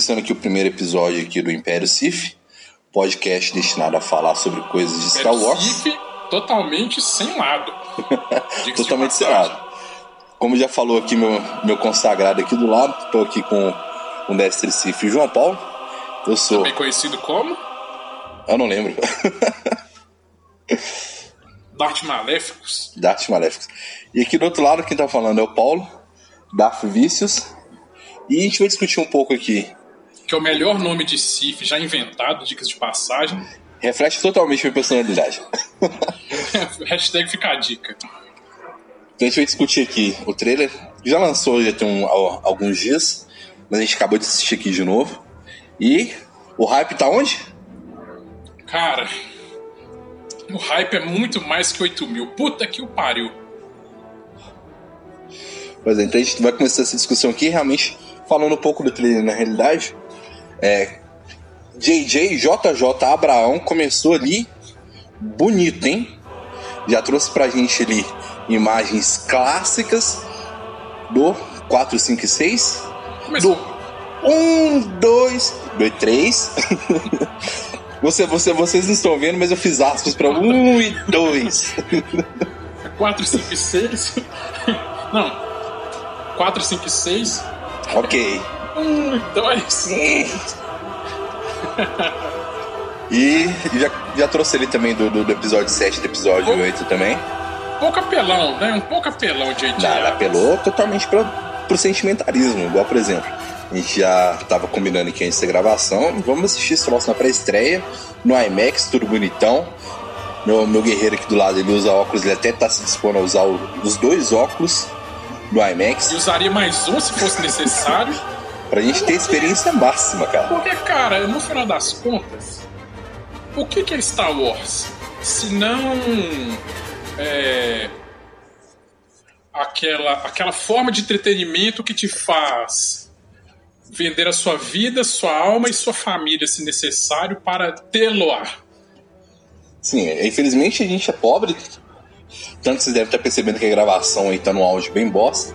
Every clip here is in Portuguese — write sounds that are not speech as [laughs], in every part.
Começando aqui o primeiro episódio aqui do Império Sif, podcast destinado a falar sobre coisas de Star Wars. Sif totalmente sem lado. [laughs] totalmente sem lado. Como já falou aqui meu, meu consagrado aqui do lado, estou aqui com o mestre Sif João Paulo. Eu sou. Também conhecido como? Eu não lembro. [laughs] Dart Maléficos. Dart Maléficos. E aqui do outro lado, quem está falando é o Paulo, Darth Vícios. E a gente vai discutir um pouco aqui. Que é o melhor nome de Sif já inventado, dicas de passagem. Reflete totalmente minha personalidade. [laughs] Hashtag fica a dica. Então a gente vai discutir aqui o trailer. Já lançou já tem um, alguns dias, mas a gente acabou de assistir aqui de novo. E o hype tá onde? Cara, o hype é muito mais que 8 mil. Puta que o pariu. Pois é, então a gente vai começar essa discussão aqui realmente falando um pouco do trailer na realidade, é, JJ JJ Abraão começou ali bonito, hein? Já trouxe pra gente ali imagens clássicas do 4, 5 e 6. Começou. Do 1, 2, 2, 3. Você, você, vocês não estão vendo, mas eu fiz aspas para 1 e 2. 4, 5 e 6. [laughs] Não. 4, 5 e 6. Ok. Um, dois. e já, já trouxe ele também do, do, do episódio 7 do episódio um, 8 também. Pouco apelão, né? Um pouco apelão de Nada, apelou totalmente pra, pro sentimentalismo. Igual, por exemplo, a gente já tava combinando aqui antes da gravação. Vamos assistir esse troço na pré-estreia, no IMAX, tudo bonitão. Meu, meu guerreiro aqui do lado, ele usa óculos, ele até tá se dispondo a usar o, os dois óculos do IMAX. E usaria mais um se fosse necessário. [laughs] pra gente ter experiência máxima, cara. Porque, cara, no final das contas, o que, que é Star Wars? Se não. É, aquela, aquela forma de entretenimento que te faz vender a sua vida, sua alma e sua família, se necessário, para tê-lo Sim, infelizmente a gente é pobre, tanto vocês devem estar percebendo que a gravação aí tá no áudio bem bosta.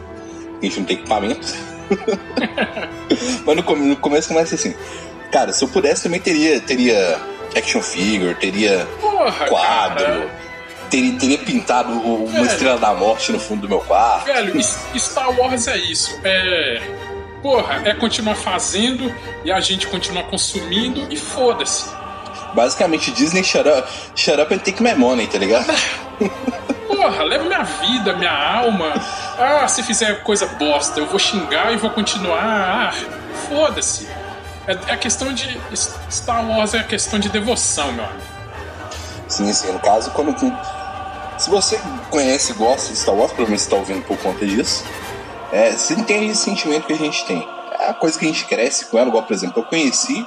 A gente não tem equipamento. [laughs] Mas no, no, começo começa assim. Cara, se eu pudesse também teria, teria action figure, teria Porra, quadro. Teria, teria, pintado uma Velho. estrela da morte no fundo do meu quarto. Velho, Star Wars é isso. É. Porra, é continuar fazendo e a gente continuar consumindo e foda-se. Basicamente, Disney shut up, shut up and take my money, tá ligado? [laughs] Porra, leva minha vida, minha alma. [laughs] Ah, se fizer coisa bosta, eu vou xingar e vou continuar. Ah, foda-se. É, é questão de. Star Wars é questão de devoção, meu amigo. Sim, sim. No caso, quando. Se você conhece e gosta de Star Wars, provavelmente você está ouvindo por conta disso. É, você entende esse sentimento que a gente tem. É a coisa que a gente cresce com ela, igual, por exemplo, eu conheci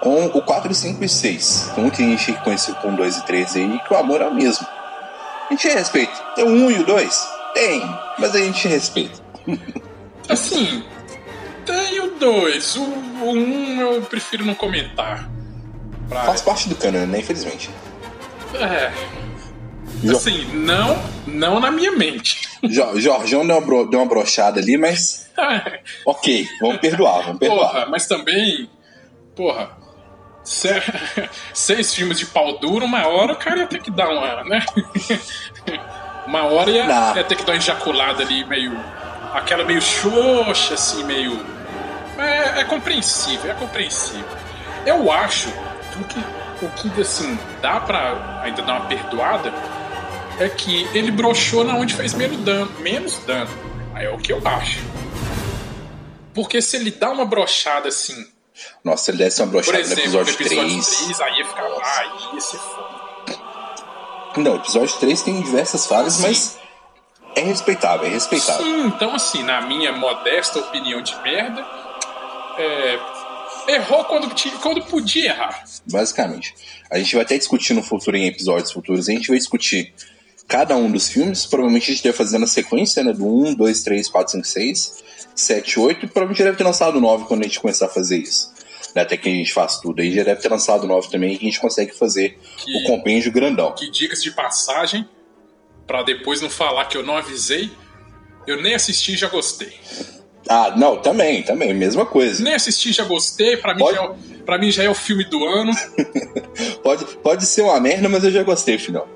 com o 4, 5 e 6. Tem muita gente que conheceu com 2 e 3 aí que o amor é o mesmo. A gente respeita. Tem o 1 e o 2? Tem, mas a gente respeita. [laughs] Assim, tem o 2. O 1 um eu prefiro não comentar. Pra... Faz parte do canon, né? Infelizmente. É. Assim, não, não na minha mente. [laughs] Jorjão deu uma, bro, deu uma brochada ali, mas. ok, vamos perdoar, vamos perdoar. Porra, mas também. Porra, [laughs] seis filmes de pau duro, uma hora o cara ia ter que dar uma, né? Uma hora ia, ia, ter que dar uma ejaculada ali, meio. aquela meio xoxa, assim, meio. É, é compreensível, é compreensível. Eu acho que o que, assim, dá pra ainda dar uma perdoada é que ele broxou na onde fez menos dano. Menos dano. Aí é o que eu acho. Porque se ele dá uma brochada assim Nossa, ele desse uma brochada no episódio, no episódio 3. 3 aí ia ficar. Nossa. Aí ia ser foda. Não, episódio 3 tem diversas falhas, mas é respeitável, é respeitável. Sim, então assim, na minha modesta opinião de merda, é, errou quando, quando podia errar. Basicamente. A gente vai até discutir no futuro, em episódios futuros, a gente vai discutir cada um dos filmes. Provavelmente a gente deve fazer na sequência, né? Do 1, 2, 3, 4, 5, 6, 7, 8. E provavelmente deve ter lançado 9 quando a gente começar a fazer isso. Né, até que a gente faz tudo. Aí já deve ter lançado 9 também e a gente consegue fazer que, o compêndio grandão. Que dicas de passagem, para depois não falar que eu não avisei, eu nem assisti e já gostei. Ah, não, também, também, mesma coisa. Nem assisti, já gostei, pra mim, pode... já, é, pra mim já é o filme do ano. [laughs] pode, pode ser uma merda, mas eu já gostei, final.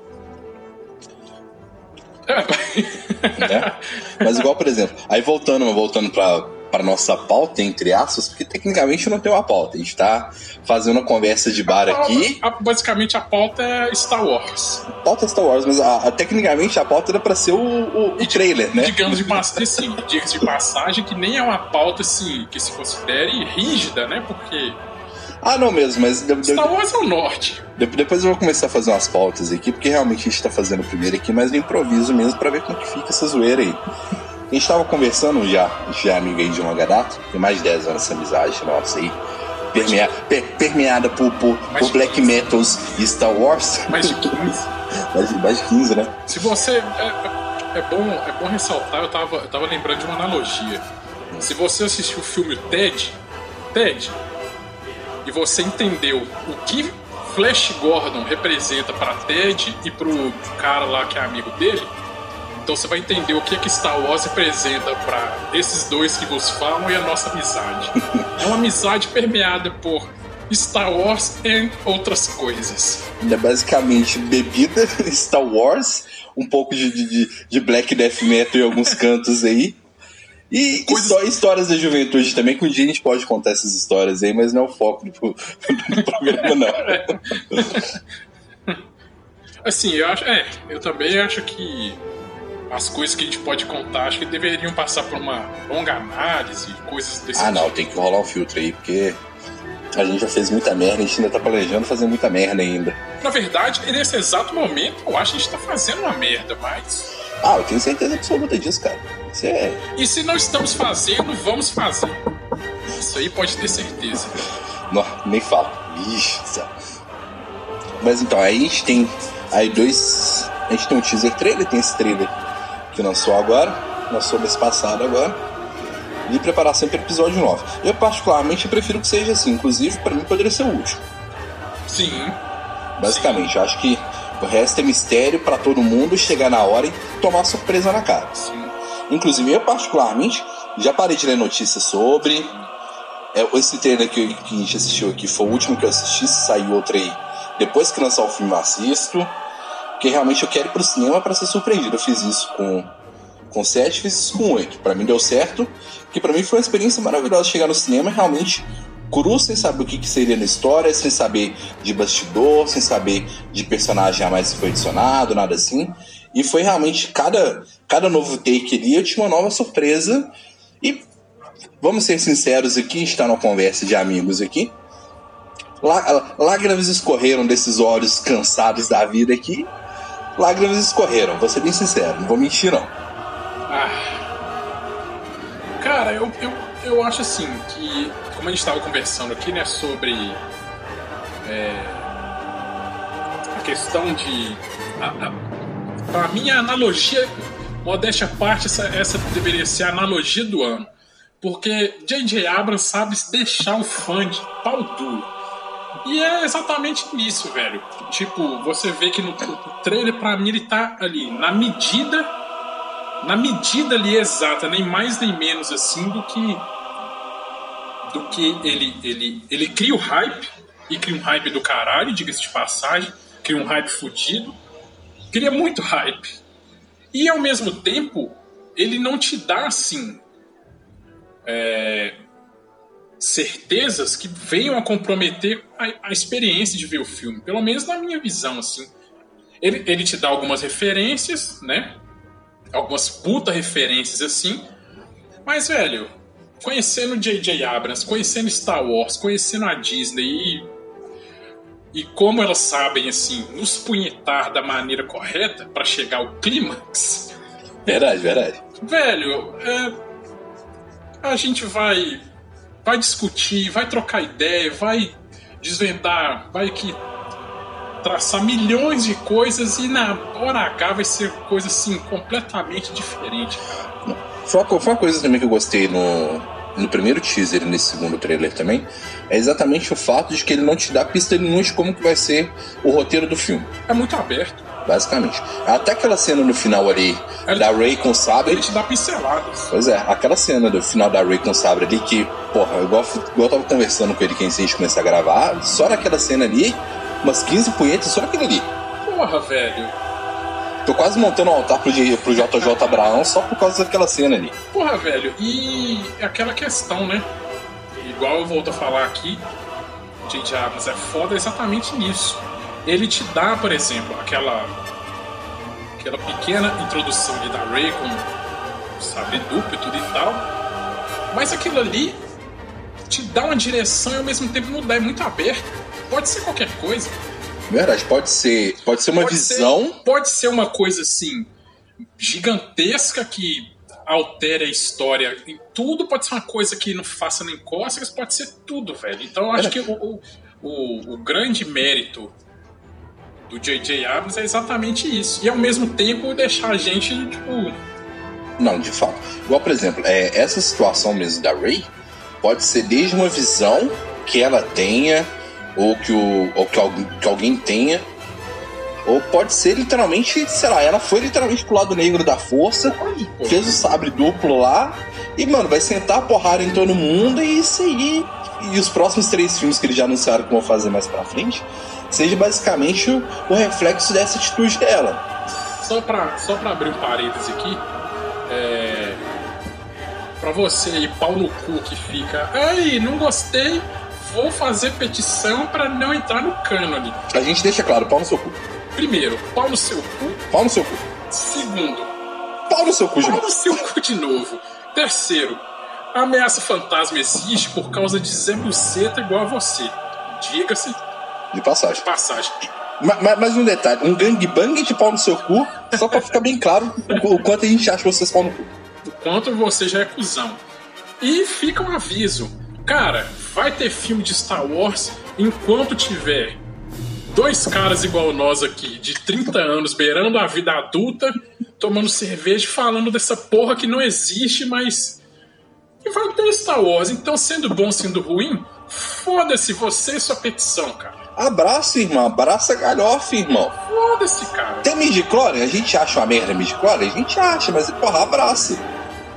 [laughs] né? Mas igual, por exemplo, aí voltando, voltando pra, para nossa pauta, entre aspas, porque tecnicamente não tem uma pauta. A gente está fazendo uma conversa de bar a aqui. A, basicamente a pauta é Star Wars. A pauta é Star Wars, mas a, tecnicamente a pauta era para ser o, o, o trailer, né? Digamos de dicas de passagem que nem é uma pauta assim, que se considere rígida, né? Porque. Ah, não mesmo, mas. Star Wars é o norte. Depois eu vou começar a fazer umas pautas aqui, porque realmente a gente está fazendo primeiro aqui, mas no improviso mesmo, para ver como que fica essa zoeira aí. A gente tava conversando já, a gente é amigo aí de longa data, tem mais de 10 anos essa amizade nossa aí. Permea, per, permeada por, por, por Black Metals e Star Wars. Mais de [laughs] 15. mais, mais de 15, né? Se você. É, é, bom, é bom ressaltar, eu tava, eu tava lembrando de uma analogia. Se você assistiu o filme Ted, Ted, e você entendeu o que Flash Gordon representa para Ted e pro cara lá que é amigo dele, então você vai entender o que é que Star Wars representa para esses dois que vos falam e a nossa amizade. [laughs] é uma amizade permeada por Star Wars e outras coisas. É basicamente bebida, [laughs] Star Wars, um pouco de, de, de Black Death Metal em alguns [laughs] cantos aí. E Coisas... histórias da juventude também, que um dia a gente pode contar essas histórias aí, mas não é o foco do, do programa, não. assim, eu acho. É, eu também acho que as coisas que a gente pode contar, acho que deveriam passar por uma longa análise, coisas desse Ah, tipo. não, tem que rolar um filtro aí, porque a gente já fez muita merda, a gente ainda tá planejando fazer muita merda ainda. Na verdade, nesse exato momento, eu acho que a gente tá fazendo uma merda, mas. Ah, eu tenho certeza absoluta disso, cara. Isso é... E se não estamos fazendo, vamos fazer. Isso aí pode ter certeza. Não, nem fala. Ixi, céu. Mas então, aí a gente tem aí dois. A gente tem um teaser trailer, tem esse trailer que lançou agora, lançou mês passado agora, e preparação para o episódio 9. Eu, particularmente, prefiro que seja assim, inclusive, para mim poderia ser o último. Sim. Basicamente, Sim. acho que o resto é mistério para todo mundo chegar na hora e tomar surpresa na cara. Sim. Inclusive, eu, particularmente, já parei de ler notícias sobre. É, esse trailer que, que a gente assistiu aqui foi o último que eu assisti, saiu outro aí. Depois que lançar o filme, eu assisto. Porque realmente eu quero ir pro cinema para ser surpreendido. Eu fiz isso com com 7, fiz isso com 8. Para mim deu certo, que para mim foi uma experiência maravilhosa chegar no cinema realmente cru, sem saber o que, que seria na história, sem saber de bastidor, sem saber de personagem a mais que foi adicionado, nada assim. E foi realmente cada, cada novo take ali, eu tinha uma nova surpresa. E vamos ser sinceros aqui, está numa conversa de amigos aqui. Lá, lágrimas escorreram desses olhos cansados da vida aqui lágrimas escorreram, vou ser bem sincero, não vou mentir não. Ah. Cara, eu, eu, eu acho assim que, como a gente estava conversando aqui, né, sobre é, a questão de. A, a, pra mim, a analogia, modéstia à parte, essa, essa deveria ser a analogia do ano. Porque J.J. Abrams sabe deixar o fã de pau duro. E é exatamente nisso, velho. Tipo, você vê que no trailer, pra mim, ele tá ali na medida. Na medida ali exata, nem mais nem menos assim do que. Do que ele, ele, ele cria o hype, e cria um hype do caralho, diga-se de passagem, cria um hype fudido, cria muito hype. E ao mesmo tempo, ele não te dá assim. É, certezas que venham a comprometer a, a, experiência de ver o filme, pelo menos na minha visão, assim. Ele, ele te dá algumas referências, né? Algumas puta referências assim. Mas, velho, conhecendo J.J. Abrams, conhecendo Star Wars, conhecendo a Disney e e como elas sabem assim nos punhetar da maneira correta para chegar ao clímax. Verdade, verdade. Velho, é, a gente vai vai discutir, vai trocar ideia, vai desvendar, vai que traçar milhões de coisas e na hora H vai ser coisa assim completamente diferente, cara. Foi uma, foi uma coisa também que eu gostei no, no primeiro teaser e nesse segundo trailer também, é exatamente o fato de que ele não te dá pista nenhuma de como que vai ser o roteiro do filme. É muito aberto. Basicamente. Até aquela cena no final ali ele, da Ray com o sabre. Ele te dá pinceladas. Pois é, aquela cena do final da Ray com o sabre ali que, porra, igual, igual eu tava conversando com ele que antes de começar a gravar, só naquela cena ali, umas 15 punhetas só naquele ali. Porra, velho. Tô quase montando um altar pro, pro JJ Abraão só por causa daquela cena ali. Porra, velho, e aquela questão, né? Igual eu volto a falar aqui, J.J. Abrams é foda exatamente nisso. Ele te dá, por exemplo, aquela aquela pequena introdução ali da Ray com sabe duplo e tudo e tal, mas aquilo ali te dá uma direção e ao mesmo tempo não dá, é muito aberto. Pode ser qualquer coisa. Verdade, pode ser, pode ser uma pode visão. Ser, pode ser uma coisa assim gigantesca que altere a história em tudo, pode ser uma coisa que não faça nem cócegas, pode ser tudo, velho. Então eu acho que o, o, o grande mérito do J.J. Abrams é exatamente isso. E ao mesmo tempo deixar a gente, tipo. Não, de fato. Igual, por exemplo, é, essa situação mesmo da Ray pode ser desde uma visão que ela tenha ou que, o, ou que, alguém, que alguém tenha. Ou pode ser literalmente, sei lá, ela foi literalmente pro lado negro da força, fez o sabre duplo lá, e, mano, vai sentar a porrada em todo mundo e isso. E os próximos três filmes que eles já anunciaram que vão fazer mais pra frente, seja basicamente o, o reflexo dessa atitude dela. Só pra, só pra abrir um parêntese aqui, é. Pra você aí, pau no cu que fica. Ai, não gostei, vou fazer petição para não entrar no cânone. A gente deixa claro, pau no seu cu. Primeiro, pau no seu cu. Pau no seu cu. Segundo, pau no seu cu de pau novo. no seu cu de novo. Terceiro, a ameaça fantasma existe por causa de Zé Buceta igual a você. Diga-se. De passagem. De passagem. Mas, mas, um detalhe, um gangbang de pau no seu cu, só pra ficar bem claro o, o quanto a gente acha vocês pau no cu. O quanto você já é cuzão. E fica um aviso. Cara, vai ter filme de Star Wars enquanto tiver dois caras igual nós aqui, de 30 anos, beirando a vida adulta, tomando cerveja falando dessa porra que não existe, mas. E vai ter Star Wars. Então, sendo bom, sendo ruim, foda-se você e sua petição, cara. Abraça, irmão. Abraça galhofa, irmão. Foda-se, cara. Tem midichlorian? A gente acha uma merda midichlorian? A gente acha, mas porra, abraça.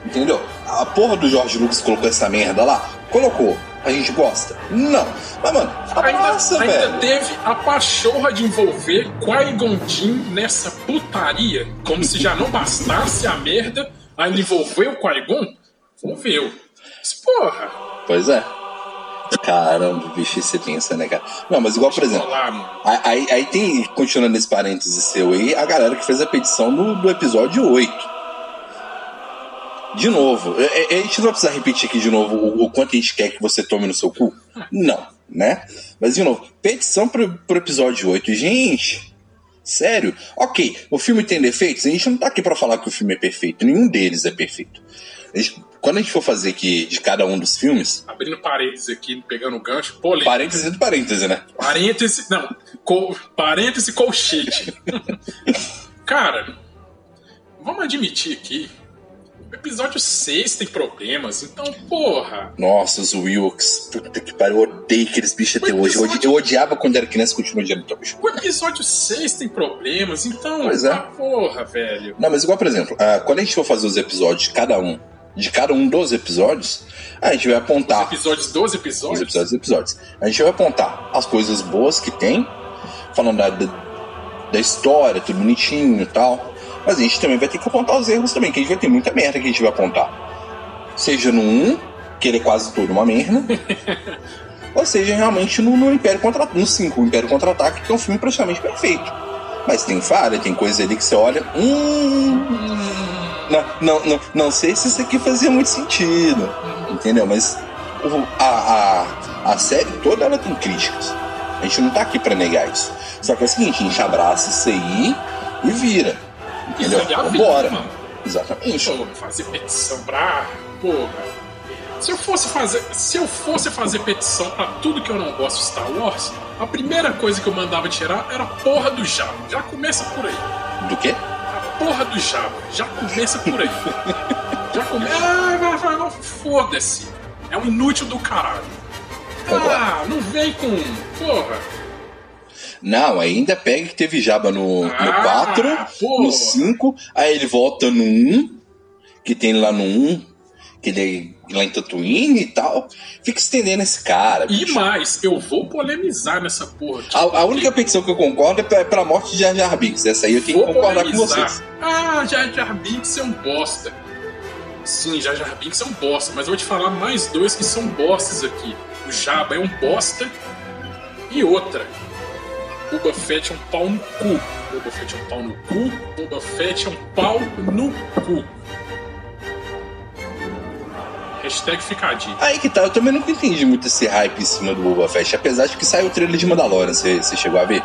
Entendeu? A porra do George Lucas colocou essa merda lá. Colocou. A gente gosta? Não. Mas, mano, abraça, ainda, velho. Ainda teve a pachorra de envolver Qui-Gon nessa putaria. Como se já não bastasse a merda, ainda envolveu o Qui-Gon? Envolveu. Mas, porra. Pois é. Caramba, bicho, você pensa, né, cara? Não, mas igual, por exemplo. aí, aí tem, continuando nesse parênteses seu aí, a galera que fez a petição do, do episódio 8 de novo, a, é, é, a gente não vai precisar repetir aqui de novo o, o, quanto a gente quer que você tome no seu cu? Não, né? Mas de novo, petição pro, pro episódio 8. Gente, sério? Ok, o filme tem defeitos? A gente não tá aqui para falar que o filme é perfeito. Nenhum deles é perfeito. A gente, quando a gente for fazer aqui de cada um dos filmes. Abrindo parênteses aqui, pegando o gancho, polêmico. Parênteses do parêntese, né? Parêntese. Não, co, parêntese colchete. [laughs] Cara, vamos admitir aqui o episódio 6 tem problemas, então, porra. Nossa, os Wilkes. Puta que pariu, eu odeio aqueles bichos até hoje. Eu odiava quando era criança e continuo odiando até hoje. O episódio 6 tem problemas, então. Pois é. Ah, porra, velho. Não, mas igual, por exemplo, uh, quando a gente for fazer os episódios de cada um, de cada um dos episódios, a gente vai apontar. Os episódios dos episódios? Os episódios dos episódios. A gente vai apontar as coisas boas que tem, falando da, da, da história, tudo bonitinho e tal mas a gente também vai ter que apontar os erros também, que a gente vai ter muita merda que a gente vai apontar. Seja no 1, que ele é quase todo uma merda, [laughs] ou seja realmente no, no Império Contra no 5, o Império Contra-Ataque, que é um filme praticamente perfeito. Mas tem falha, tem coisa ali que você olha. Hum. Não, não, não, não sei se isso aqui fazia muito sentido. Entendeu? Mas a, a, a série toda ela tem críticas. A gente não tá aqui pra negar isso. Só que é o seguinte, a gente abraça isso aí e vira. Entendeu? Isso é Vambora. Exatamente. Pô, fazer petição pra. Porra. Se eu fosse fazer. Se eu fosse fazer petição pra tudo que eu não gosto de Star Wars, a primeira coisa que eu mandava tirar era a porra do Jabba. Já começa por aí. Do quê? Porra do Jabba. Já começa por aí. Já começa. Ah, foda-se. É um inútil do caralho. Ah, não vem com. Porra. Não, ainda pega que teve Jabba no, Ah, no 4, porra. no 5, aí ele volta no 1, que tem lá no 1, que ele lá em Tatooine e tal. Fica estendendo esse cara. E bicho. mais, eu vou polemizar nessa porra. aqui. A, a única petição que eu concordo é pra, pra morte de Jar Jar Binks. Essa aí eu tenho que concordar com polemizar. vocês. Ah, Jar Jar Binks é um bosta. Sim, Jar Jar Binks é um bosta, mas eu vou te falar mais dois que são bostas aqui. O Jabba é um bosta e outra. Boba Fett é um pau no cu. Boba Fett é um pau no cu. Boba Fett é um pau no cu. Hashtag fica a dica. Aí que tá, eu também nunca entendi muito esse hype em cima do Boba Fett, apesar de que saiu o trailer de Mandalorian, você chegou a ver?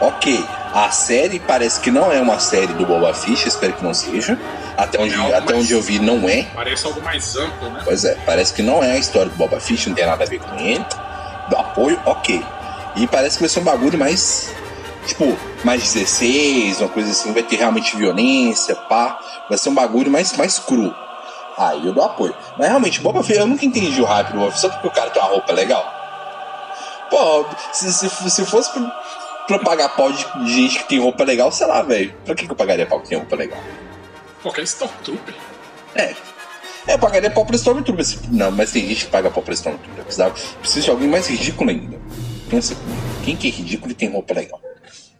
Ok, a série parece que não é uma série do Boba Fett, espero que não seja. Até onde, É até mais- onde eu vi, não é. Parece algo mais amplo, né? Pois é, parece que não é a história do Boba Fett, não tem nada a ver com ele. Do apoio, ok. E parece que vai ser um bagulho mais. Tipo, mais 16, uma coisa assim, vai ter realmente violência, pá. Vai ser um bagulho mais, mais cru. Aí eu dou apoio. Mas realmente, Boba Fett, eu nunca entendi o hype do Boba Fett só porque o cara tem uma roupa legal. Pô, se, se, se fosse pra, pra pagar pau de de gente que tem roupa legal, sei lá, velho. Pra que, que eu pagaria pau que tem roupa legal? Qualquer Stormtrooper. É. É, eu pagaria pau pra Stormtrooper. Não, mas tem gente que paga pau pra Stormtrooper. Precisava, precisa de alguém mais ridículo ainda. Pensa, quem que é ridículo e tem roupa legal?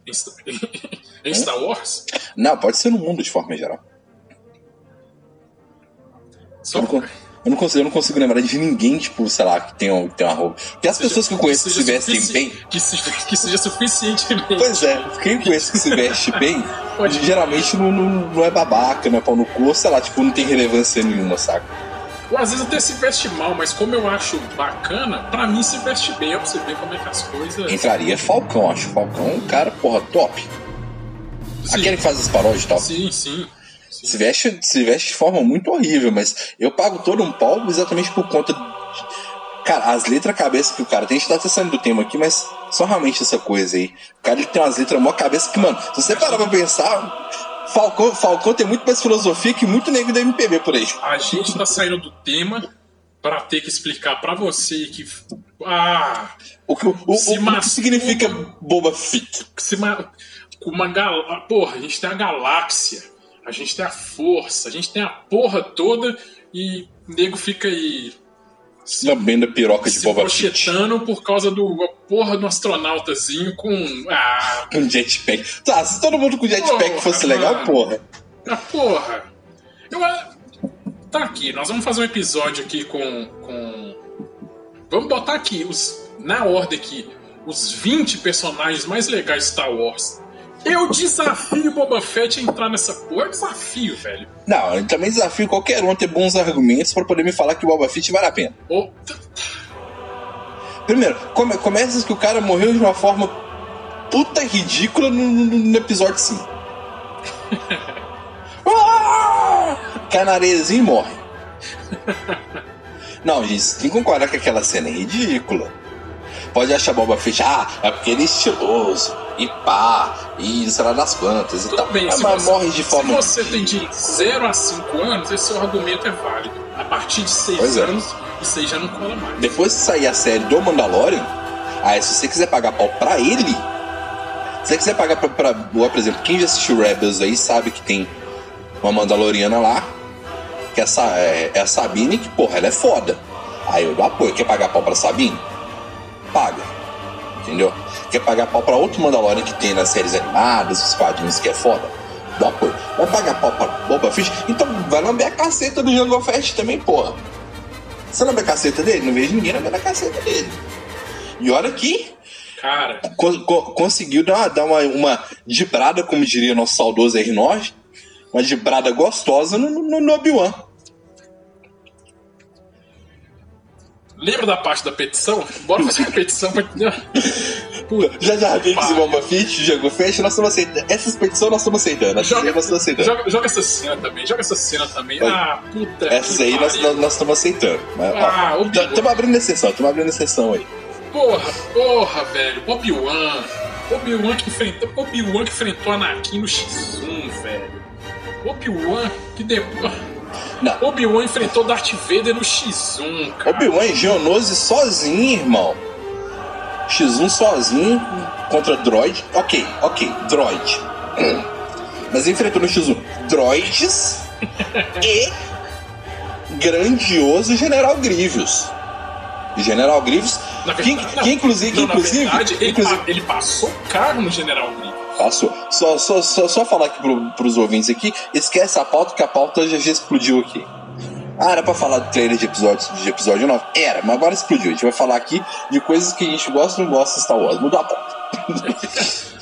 Em Star- [laughs] em Star Wars? Não, pode ser no mundo de forma geral. Só Eu não, eu não consigo, eu não consigo lembrar de ninguém, tipo, sei lá, que tem, um- que tem uma roupa. Porque as pessoas que eu conheço que se seja vestem bem. Que, se- que seja suficientemente. Pois é, quem eu conheço que se veste bem, geralmente não, não, não é babaca, não é pau no cu, sei lá, tipo, não tem relevância nenhuma, saca? Ou às vezes até se veste mal, mas como eu acho bacana, pra mim se veste bem. Ó, pra você ver como é que as coisas. Entraria Falcão, acho Falcão um cara, porra, top. Sim, Aquele que faz as paródias e tal. sim, sim. Se veste, se veste de forma muito horrível, mas eu pago todo um pau exatamente por conta. De... Cara, as letras cabeça que o cara tem, a gente tá saindo do tema aqui, mas só realmente essa coisa aí. O cara ele tem umas letras mó cabeça que, mano, se você parar pra pensar, Falcão, Falcão tem muito mais filosofia que muito negro da MPB por aí. A gente tá saindo do tema pra ter que explicar pra você que. Ah, O que, o, o- Se o que significa Boba Fett? se uma, uma gal... Porra, a gente tem a galáxia, a gente tem a força, a gente tem a porra toda e o nego fica aí. Se, Lambendo a piroca de se Boba Fett. por causa do a porra do astronautazinho com. Ah, Com jetpack. Tá, se todo mundo com jetpack Porra, fosse legal, mano. porra. Ah, porra! Eu, ah, tá aqui, nós vamos fazer um episódio aqui com. com... Vamos botar aqui, os, na ordem aqui, os 20 personagens mais legais de Star Wars. Eu desafio Boba Fett a entrar nessa porra. Eu desafio, velho. Não, eu também desafio qualquer um a ter bons argumentos pra poder me falar que o Boba Fett vale a pena. Ô, Primeiro, come, começa que o cara morreu de uma forma puta ridícula no, no- no episódio 5. [laughs] Ah! Cai na areiazinha e morre. Não, gente, tem que concordar que aquela cena é ridícula. Pode achar Boba Fett, ah, é porque ele é estiloso, e pá, e sei lá das plantas e tudo tal. bem, Ah, mas você, morre de forma. se você tem de 0 a 5 anos, esse seu argumento é válido. A partir de 6 Pois é. anos, isso aí já não cola mais. Depois que sair a série do Mandalorian, aí se você quiser pagar pau pra ele, se você quiser pagar pra, pra por exemplo, quem já assistiu Rebels aí sabe que tem uma Mandaloriana lá, que essa é, é a Sabine, que porra, ela é foda. Aí eu dou apoio. Quer pagar pau pra Sabine? Paga. Entendeu? Quer pagar pau pra outro Mandalorian que tem nas séries animadas, os quadrinhos que é foda? Dá apoio. Vai pagar pau pra Boba Fett? Então vai lamber a caceta do Jango Fett também, porra. Você lambe a caceta dele? Não vejo ninguém lambendo a caceta dele. E olha que Cara, co- co- conseguiu dar, uma, dar uma, uma dibrada, como diria nosso saudoso R9, uma dibrada gostosa no, no, no Obi-Wan. Lembra da parte da petição? Bora fazer uma petição pra. Puta, já já Binks e Bomba Fit, Django Fest, nós estamos aceitando. Essas petições nós estamos aceitando. Joga, nós estamos aceitando. Joga, joga, essa cena também, joga essa cena também. Ah, puta. Essas aí nós, nós, estamos aceitando. Mas, ah, Estamos abrindo exceção, estamos abrindo exceção aí. Porra, porra, velho. Obi-Wan. Obi-Wan que enfrentou. Obi-Wan que enfrentou Anakin no X1, velho. Obi-Wan que depois. Obi-Wan enfrentou Darth Vader no X1, cara. Obi-Wan e Geonose sozinho, irmão. X1 sozinho contra droid. Ok, ok, droid. [clears throat] Mas enfrentou no X1 droids e grandioso General Grievous. General Grievous, que, não, que, inclusive, não, inclusive, verdade, ele, inclusive, ele passou caro no General Grievous. Passou. Só, só, só, só falar aqui pro, pros ouvintes aqui, esquece a pauta, que a pauta já, já explodiu aqui. Ah, era pra falar do trailer de episódio, de episódio 9? Era, mas agora explodiu. A gente vai falar aqui de coisas que a gente gosta e não gosta de Star Wars. Mudou a pauta.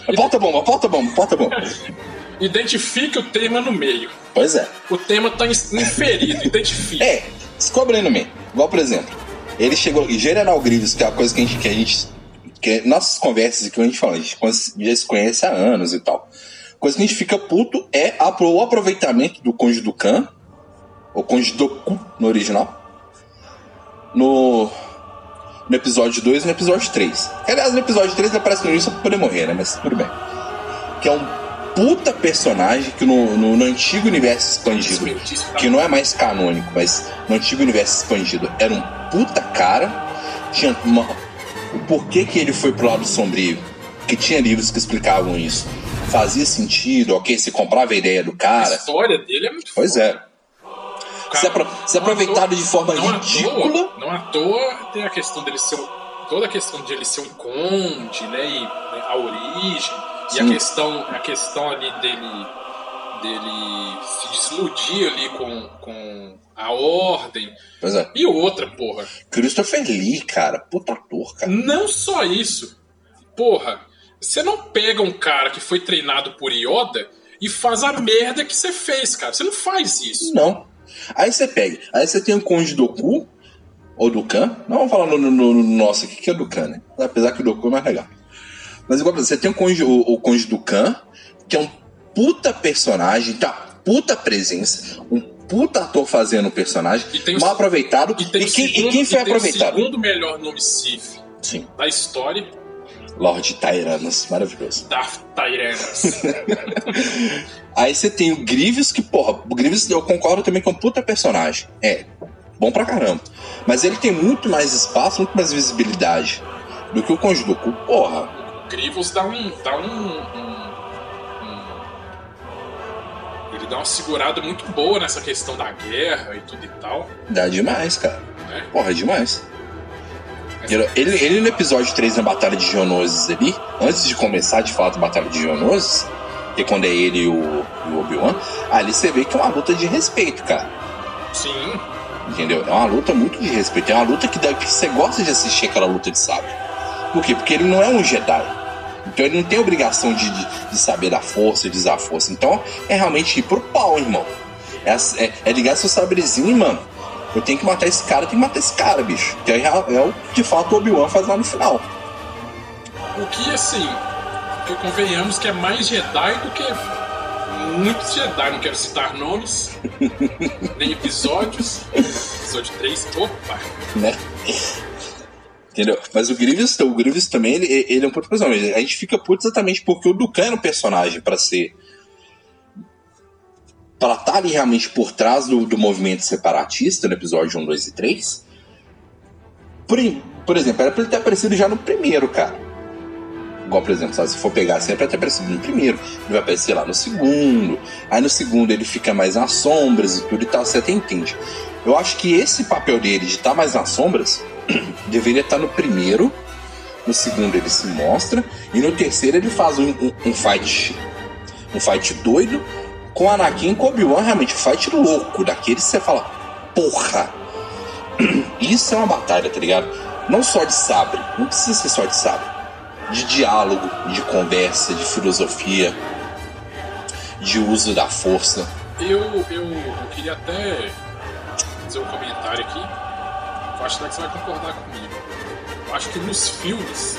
[laughs] pauta bomba, pauta bomba, pauta bomba. Identifique o tema no meio. Pois é. O tema tá inferido, identifique. [laughs] É, descobre aí no meio. Igual, por exemplo, ele chegou. General Grievous, que é a coisa que a gente, que a gente que nossas conversas que a gente fala, a gente já se conhece há anos e tal. Coisa que a gente fica puto é o aproveitamento do Conde do Khan, o Conde do Ku no original, no, no episódio 2 e no episódio 3. Aliás, no episódio 3 ele aparece no início pra poder morrer, né? Mas tudo bem. Que é um puta personagem que no, no, no antigo universo expandido, que não é mais canônico, mas no antigo universo expandido, era um puta cara. Tinha uma, o porquê que ele foi pro lado sombrio, que tinha livros que explicavam isso. Fazia sentido, ok, se comprava a ideia do cara. A história dele é muito Pois foda. é. se, apro se aproveitado de forma não ridícula. À toa, não à toa tem a questão dele ser um, toda a questão de ele ser um conde, né, e né, a origem Sim. e a questão a questão ali dele dele se desiludir ali com, com a Ordem. Pois é. E outra, porra. Christopher Lee, cara. Puta ator, cara. Não só isso. Porra, você não pega um cara que foi treinado por Yoda e faz a merda que você fez, cara. Você não faz isso. Não. Aí você pega. Aí você tem o Conde Doku, ou Dukan. Não vamos falar no, no, no nosso aqui, que é Dukan, né? Apesar que o Doku é mais legal. Mas igual você tem o Conde, o, o Conde Dukan, que é um puta personagem, tá? Puta presença, um puta ator fazendo o personagem, mal aproveitado. E, e, quem, segundo, e quem foi aproveitado? O segundo melhor nome Sith Sim. da história. Lord Tyrannus, maravilhoso. Darth Tyrannus. [laughs] Aí você tem o Grievous, que, porra, o Grievous eu concordo também com um puta personagem. É, bom pra caramba. Mas ele tem muito mais espaço, muito mais visibilidade do que o Conde Doku. Porra. O Grievous dá um. Dá um, um dá uma segurada muito boa nessa questão da guerra e tudo e tal. Dá demais, cara. É? Porra, é demais. Ele, ele, no episódio 3 na Batalha de Geonosis ali, antes de começar de fato a Batalha de Geonosis, que é quando é ele e o, o Obi-Wan, ali você vê que é uma luta de respeito, cara. Sim. Entendeu? É uma luta muito de respeito. É uma luta que, dá, que você gosta de assistir aquela luta de sábio. Por quê? Porque ele não é um Jedi. Então ele não tem obrigação de, de, de saber da força, de usar a força. Então é realmente ir pro pau, irmão. É, é, é ligar seu sabrezinho, mano. Eu tenho que matar esse cara, eu tenho que matar esse cara, bicho. Que é, é o que de fato o Obi-Wan faz lá no final. O que, assim, que convenhamos que é mais Jedi do que muitos Jedi. Não quero citar nomes, [laughs] nem episódios. Episódio 3, opa! Né? Entendeu? Mas o Grievous, o Grievous também, ele, ele é um puto personagem. A gente fica puto exatamente porque o Dukan era um personagem para ser. para estar tá ali realmente por trás do, do movimento separatista no episódio 1, 2 e 3. Por, por exemplo, era pra ele ter aparecido já no primeiro, cara. Igual, por exemplo, sabe, se for pegar assim, é pra ter aparecido no primeiro. Ele vai aparecer lá no segundo. Aí no segundo ele fica mais nas sombras e tudo e tal. Você até entende. Eu acho que esse papel dele de estar tá mais nas sombras [clears throat] deveria estar no primeiro, no segundo ele se mostra, e no terceiro ele faz um, um, um fight. Um fight doido com Anakin e Obi-Wan, realmente, um fight louco, daquele que você fala, porra! [clears throat] Isso é uma batalha, tá ligado? Não só de sabre, não precisa ser só de sabre. De diálogo, de conversa, de filosofia, de uso da força. Eu, eu, eu queria até fazer um comentário aqui eu acho que você vai concordar comigo. Eu acho que nos filmes,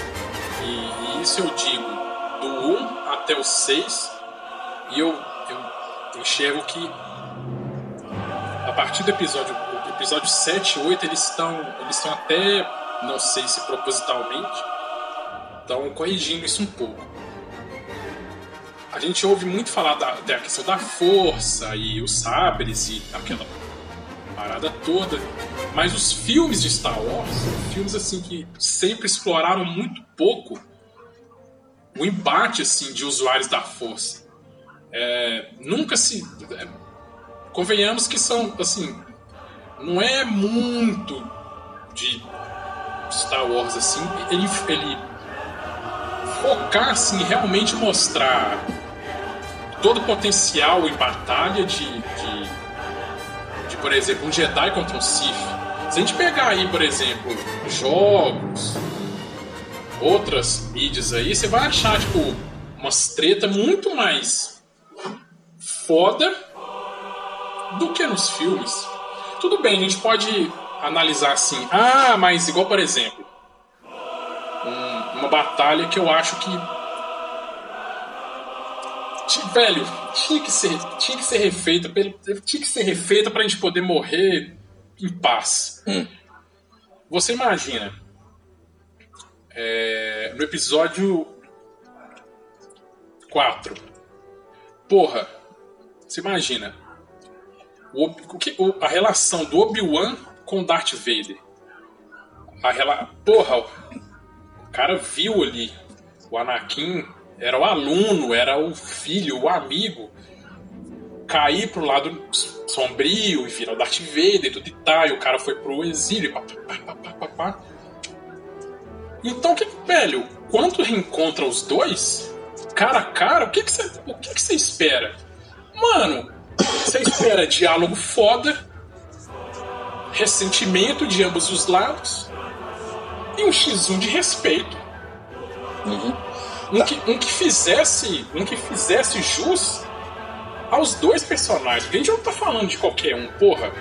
e, e isso eu digo do 1 até o 6, e eu, eu enxergo que a partir do episódio, episódio 7 e 8, eles estão eles estão até, não sei se propositalmente, estão corrigindo isso um pouco. A gente ouve muito falar da, da questão da força e os sabres e aquela parada toda. Mas os filmes de Star Wars são filmes assim que sempre exploraram muito pouco o embate assim de usuários da força. É, nunca se é, convenhamos que são assim não é muito de Star Wars assim ele, ele focar assim realmente mostrar todo o potencial em batalha de, de, de, por exemplo, um Jedi contra um Sith. Se a gente pegar aí, por exemplo, jogos, outras mídias aí, você vai achar, tipo, umas treta muito mais foda do que nos filmes. Tudo bem, a gente pode analisar assim, ah, mas igual, por exemplo, um, uma batalha que eu acho que velho, tinha que ser, tinha que ser refeita, tinha que ser refeita pra gente poder morrer em paz. Hum. Você imagina é, no episódio 4. Porra, você imagina o, o que, o, a relação do Obi-Wan com Darth Vader. A rela, porra, o cara viu ali o Anakin era o aluno, era o filho, o amigo. Cair pro lado sombrio e virar o Darth Vader e tudo e tal. E o cara foi pro exílio. Pá, pá, pá, pá, pá, Então, que, velho, quando reencontra os dois, cara a cara, o que você o que que espera? Mano, você espera diálogo foda, ressentimento de ambos os lados e um X1 de respeito. Uhum um que, um que fizesse um que fizesse jus aos dois personagens. Porque a gente não tá falando de qualquer um, porra.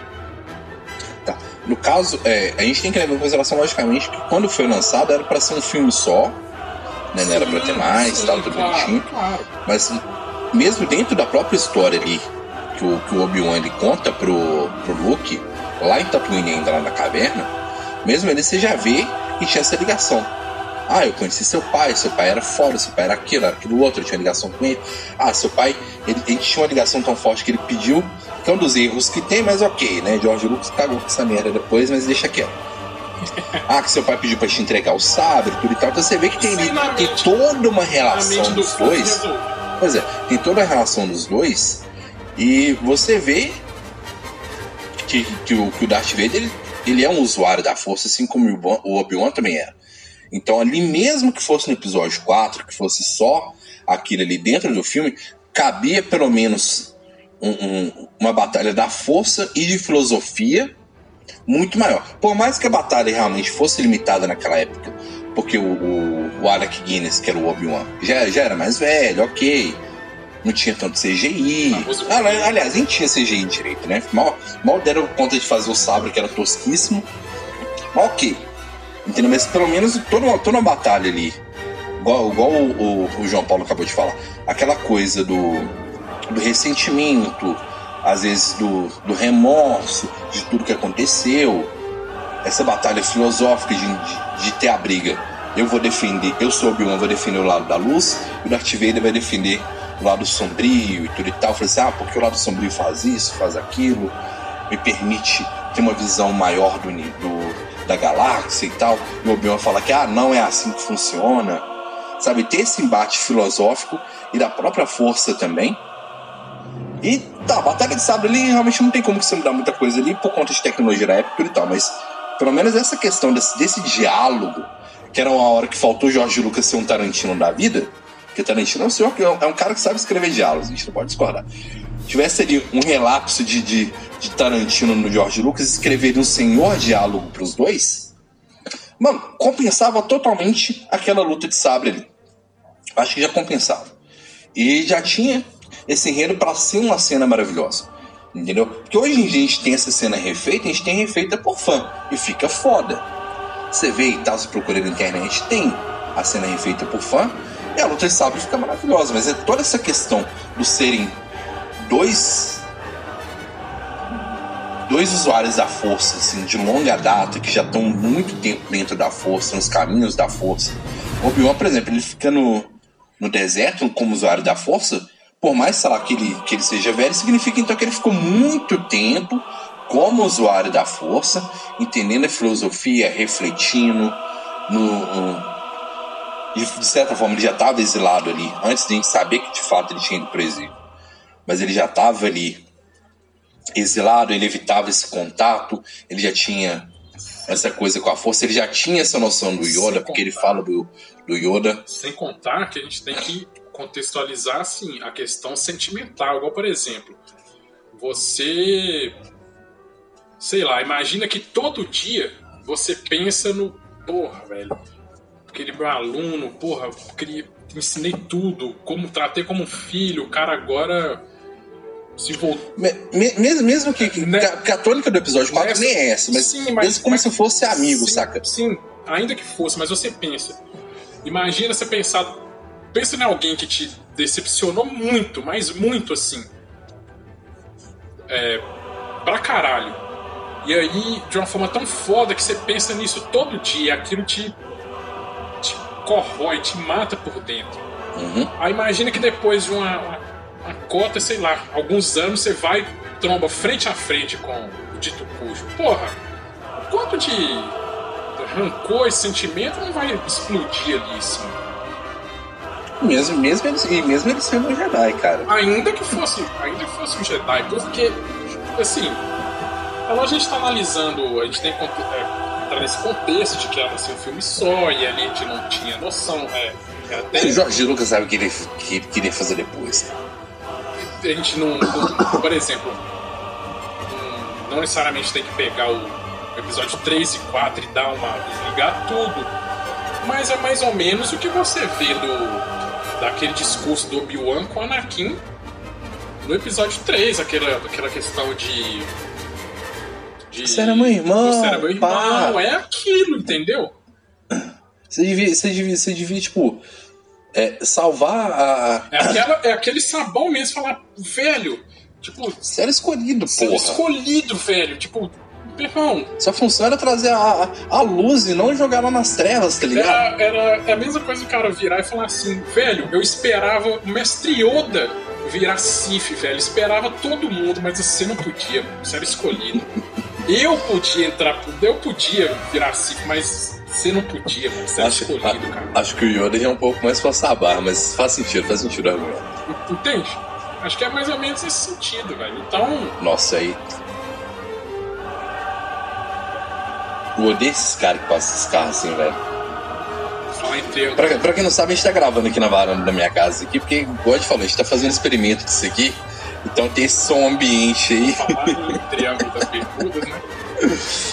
Tá. No caso, é, a gente tem que levar em consideração, logicamente, que quando foi lançado era para ser um filme só, né? Não era pra ter mais, sim, tal, tudo claro, bonitinho. Claro. Mas mesmo dentro da própria história ali, que o, que o Obi-Wan ele conta pro, pro Luke, lá em Tatooine ainda lá na caverna, mesmo ele você já vê que tinha essa ligação. Ah, eu conheci seu pai, seu pai era foda, seu pai era aquilo, era aquilo outro, eu tinha ligação com ele. Ah, seu pai, ele, ele tinha uma ligação tão forte que ele pediu, que é um dos erros que tem, mas ok, né? George Lucas cagou com essa merda depois, mas deixa quieto. Ah, que seu pai pediu pra te entregar o sabre, tudo e tal. Então você vê que tem, Sim, tem toda uma relação dos do dois. Pois é, tem toda a relação dos dois. E você vê que, que, o, que o Darth Vader ele, ele é um usuário da força, assim como o Obi-Wan também era. Então, ali, mesmo que fosse no episódio 4, que fosse só aquilo ali dentro do filme, cabia pelo menos um, um, uma batalha da força e de filosofia muito maior. Por mais que a batalha realmente fosse limitada naquela época, porque o, o, o Alec Guinness, que era o Obi-Wan, já, já era mais velho, ok. Não tinha tanto CGI. Ah, aliás, nem tinha CGI direito, né? Mal, mal deram conta de fazer o sabre, que era tosquíssimo. Mas ok. Entendeu? Mas pelo menos toda toda uma batalha ali, igual, igual o, o, o, João Paulo acabou de falar, aquela coisa do, do ressentimento, às vezes do, do remorso de tudo que aconteceu, essa batalha filosófica de, de, de ter a briga. Eu vou defender, eu sou Obi-Wan, vou defender o lado da luz, e o Darth Vader vai defender o lado sombrio e tudo e tal. Eu falei assim, ah, porque o lado sombrio faz isso, faz aquilo, me permite ter uma visão maior do, do, da galáxia e tal, e o Obi-Wan fala que ah, não é assim que funciona. Sabe, ter esse embate filosófico e da própria força também. E tá, a Batalha de Sabre ali realmente não tem como que você mudar muita coisa ali por conta de tecnologia da época e tal, mas pelo menos essa questão desse, desse diálogo, que era uma hora que faltou Jorge Lucas ser um Tarantino da vida, porque Tarantino é um senhor que é um cara que sabe escrever diálogos, a gente não pode discordar. Tivesse ali um relapso de, de de Tarantino no George Lucas escrever um senhor diálogo para os dois, mano, compensava totalmente aquela luta de sabre ali. Acho que já compensava. E já tinha esse enredo para ser uma cena maravilhosa. Entendeu? Porque hoje em dia a gente tem essa cena refeita, a gente tem refeita por fã. E fica foda. Você vê e tal, se procura na internet, tem a cena refeita por fã. E a luta de sabre fica maravilhosa. Mas é toda essa questão do serem dois. Dois usuários da força, assim, de longa data, que já estão muito tempo dentro da força, nos caminhos da força. O Obi-Wan, por exemplo, ele fica no, no deserto como usuário da força por mais, sei lá, que ele, que ele seja velho, significa então que ele ficou muito tempo como usuário da força, entendendo a filosofia, refletindo no, no de, certa forma ele já estava exilado ali antes de a gente saber que de fato ele tinha ido para exílio. Mas ele já estava ali exilado, ele evitava esse contato, ele já tinha essa coisa com a força, ele já tinha essa noção do Yoda, porque ele fala do, do Yoda. Sem contar que a gente tem que contextualizar assim a questão sentimental, igual por exemplo, você sei lá, imagina que todo dia você pensa no porra, velho, aquele meu aluno, porra, queria, ensinei tudo, como tratei como filho, o cara agora se voltou. Mesmo, mesmo que, que, né? que, a tônica do episódio 4 Nessa, nem é essa, mas, sim, mas mesmo como mas, se fosse amigo, sim, saca? Sim, ainda que fosse, mas você pensa. Imagina você pensar pensa em alguém que te decepcionou muito, mas muito assim. É, pra caralho. E aí, de uma forma tão foda que você pensa nisso todo dia, aquilo te, te corrói, te mata por dentro. Uhum. Aí imagina que depois de uma, uma, uma, cota, sei lá, alguns anos, você vai tromba frente a frente com o dito cujo. Porra, quanto de rancor e sentimento não vai explodir ali assim? Mesmo, mesmo, ele, mesmo ele sendo um Jedi, cara. Ainda que fosse, ainda que fosse um Jedi, porque, assim, a gente está analisando, a gente tem que é, entrar nesse contexto de que era assim, um filme só, e ali a gente não tinha noção. É, até... O Jorge Lucas sabe o que ele que queria fazer depois. A gente não, não por exemplo, não necessariamente tem que pegar o episódio 3 e 4 e dar uma. desligar tudo. Mas é mais ou menos o que você vê do, daquele discurso do Obi-Wan com Anakin no episódio 3, aquela, aquela questão de. de você era meu irmão. Você era meu irmão, pá. é aquilo, entendeu? Você devia, você devia, você devia tipo. É, salvar a. É, aquela, é aquele sabão mesmo, falar, velho. Tipo. Você era escolhido, porra. Você era escolhido, velho. Tipo, Irmão. Sua função era trazer a, a, luz e não jogar lá nas trevas, tá ligado? Era, era é a mesma coisa o cara virar e falar assim, velho, eu esperava o mestre Yoda virar Sif, velho. Esperava todo mundo, mas você não podia, você era escolhido. eu podia entrar, eu podia virar Sif, mas você não podia, mano. Você acho, escolhido, cara. Acho que o Yoda é um pouco mais forçar a barra, mas faz sentido, faz sentido agora. Entende? Acho que é mais ou menos esse sentido, velho. Então. Nossa, aí Eu odeio esses caras que passam esses carros assim, velho. Pra, pra, quem não sabe, a gente tá gravando aqui na varanda da minha casa aqui, porque, igual a gente falou, a gente tá fazendo experimento disso aqui. Então tem esse som ambiente aí. Triângulo das Bermudas, né?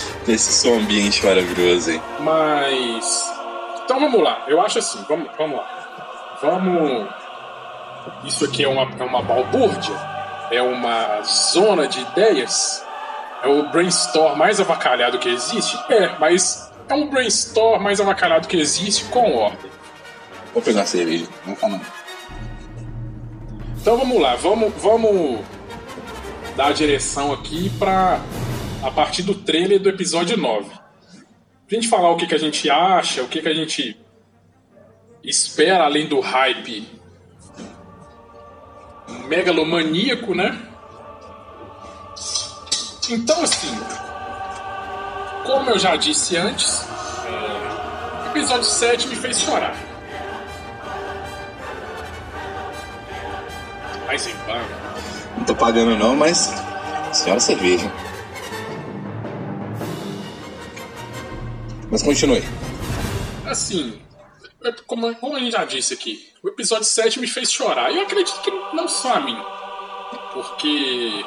[laughs] Tem esse som ambiente maravilhoso aí. Mas. Então vamos lá. Eu acho assim, vamos, vamos lá. Vamos. Isso aqui é uma, é uma balbúrdia? É uma zona de ideias? É o brainstorm mais avacalhado que existe? É, mas é um brainstorm mais avacalhado que existe com ordem. Vou pegar a cerveja, vamos falar. Então vamos lá, vamos, vamos dar a direção aqui para a partir do trailer do episódio 9. Pra gente falar o que, que a gente acha, o que, que a gente espera além do hype megalomaníaco, né? Então, assim, como eu já disse antes, é, o episódio 7 me fez chorar. Mas em paga. Não tô pagando não, mas senhora cerveja. Mas continue. Assim, é, como, como a gente já disse aqui, o episódio 7 me fez chorar. E eu acredito que não só a mim. Porque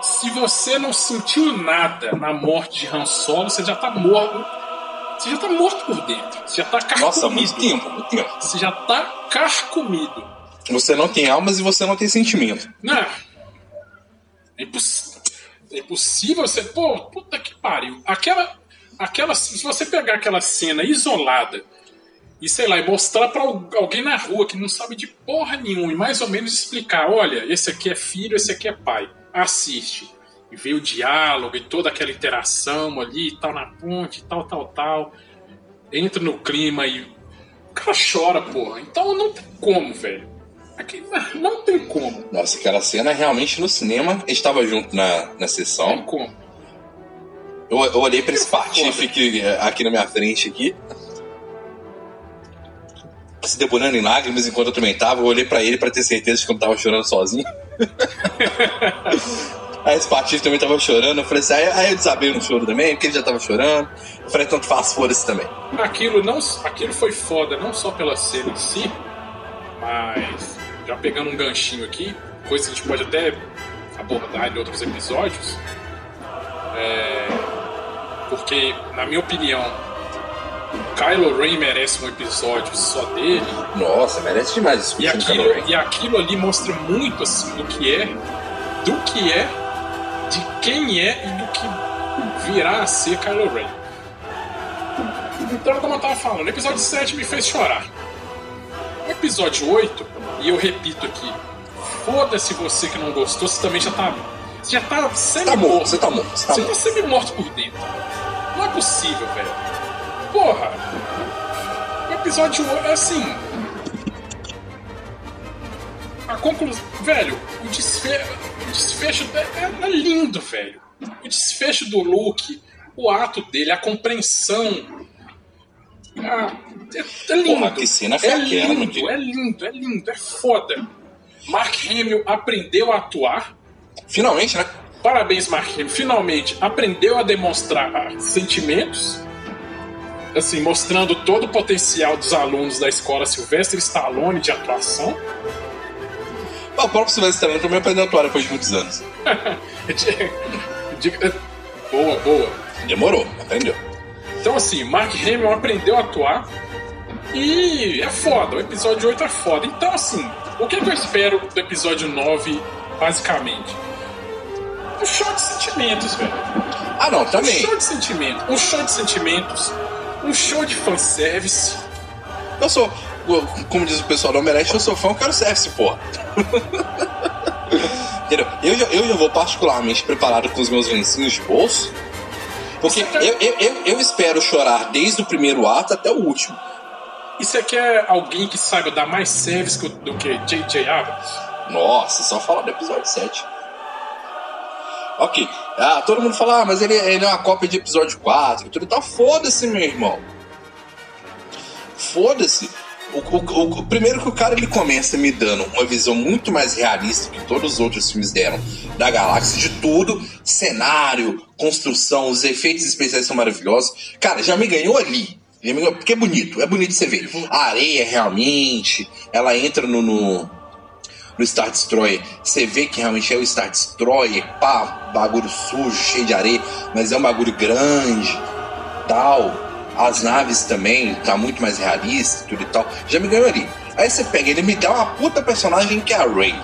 se você não sentiu nada na morte de Han Solo, você já tá morto. Você já tá morto por dentro. Você já tá carcomido. Nossa, muito tempo, muito tempo. Você já tá carcomido. Você não tem almas e você não tem sentimento. Não. É, imposs... é impossível você. Pô, puta que pariu. Aquela. Aquela se você pegar aquela cena isolada e sei lá, e mostrar para alguém na rua que não sabe de porra nenhuma e mais ou menos explicar: olha, esse aqui é filho, esse aqui é pai. Assiste. E ver o diálogo e toda aquela interação ali e tal na ponte, tal, tal, tal. Entra no clima e. O cara chora, porra. Então não tem como, velho. Aqui, não tem como. Nossa, aquela cena realmente no cinema. estava junto na, na sessão. Não tem como. Eu, eu olhei para esse Patife aqui na minha frente aqui se debulhando em lágrimas enquanro eu também tava. Eu olhei para ele para ter certeza de que eu não tava chorando sozinho. [laughs] aí esse Patife também tava chorando. Eu falei assim, aí, aí eu desabei no choro também, porque ele já tava chorando. Eu falei, então faz foda-se também. Aquilo, não, aquilo foi foda, não só pela cena em si, mas já pegando um ganchinho aqui, coisa que a gente pode até abordar em outros episódios. É, porque, na minha opinião, Kylo Ren merece um episódio só dele. Nossa, merece demais e aquilo, e aquilo ali mostra muito assim do que é, do que é, de quem é e do que virá a ser Kylo Ren. Então, como eu tava falando, o episódio 7 me fez chorar. O episódio 8, e eu repito aqui, foda-se você que não gostou, você também já tá. Você já tá. Você tá morto, você tá morto. Você tá, tá semi-morto por dentro. Não é possível, velho porra! O episódio é assim. A conclusão. Velho, o desfecho, o desfecho é, é lindo, velho. O desfecho do Luke, o ato dele, a compreensão. Ah, é, é lindo. Porra, que cena é lindo, é lindo, é lindo, é foda. Mark Hamill aprendeu a atuar. Finalmente, né? Parabéns, Mark Hamill. Finalmente aprendeu a demonstrar sentimentos assim, mostrando todo o potencial dos alunos da escola Silvestre Stallone de atuação. o próprio Silvestre Stallone também aprendeu a atuar depois de muitos anos. [laughs] boa, boa. Demorou, aprendeu. Então, assim, Mark Hamill aprendeu a atuar e é foda. O episódio 8 é foda. Então, assim, o que, que eu espero do episódio 9, basicamente? Um show de sentimentos, velho. Ah, não, também. Um show de sentimentos. Um show de sentimentos um show de fanservice. Eu sou, como diz o pessoal do Omelete, eu sou fã, eu quero service, porra. [laughs] Entendeu? Eu, eu já vou particularmente preparado com os meus lencinhos de bolso. Porque eu, eu, eu, eu, espero chorar desde o primeiro ato até o último. E você quer alguém que saiba dar mais service do que J.J. Abrams? Nossa, só falar do episódio 7. Ok. Ah, todo mundo fala, ah, mas ele, ele é uma cópia de episódio 4 tudo tá. Foda-se, meu irmão. Foda-se. O, o, o, primeiro que o cara ele começa me dando uma visão muito mais realista que todos os outros filmes deram da galáxia, de tudo, cenário, construção, os efeitos especiais são maravilhosos. Cara, já me ganhou ali. Porque é bonito, é bonito você ver. A areia realmente, ela entra no, no no Star Destroyer, você vê que realmente é o Star Destroyer, pá, bagulho sujo, cheio de areia, mas é um bagulho grande, tal. As naves também, tá muito mais realista, tudo e tal. Já me ganhou ali. Aí você pega, ele me dá uma puta personagem que é a Rey.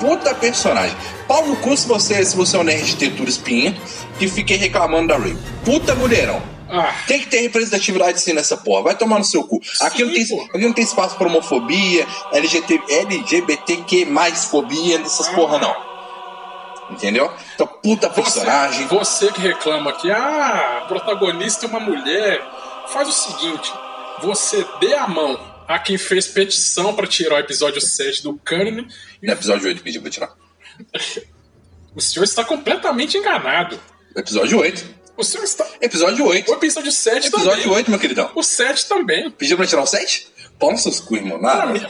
Puta personagem. Paulo Cu se você, se você é um nerd de textura espinhento, que fiquei reclamando da Rey. Puta mulherão. Ah. Tem que ter representatividade sim nessa porra. Vai tomar no seu cu. Aqui, não, tem, aqui não tem espaço pra homofobia, LGBT, LGBTQ mais fobia, dessas ah. porra não. Entendeu? Então, puta personagem. Você, você que reclama que ah, a protagonista é uma mulher, faz o seguinte: você dê a mão a quem fez petição para tirar o episódio 7 do cânone. No episódio 8 pediu pra tirar. [laughs] o senhor está completamente enganado. Episódio 8. O senhor está. Episódio 8. O episódio 7 episódio também. Episódio 8, meu queridão. O 7 também. Pediu pra tirar o 7? Pão seus cu, irmão. Nada.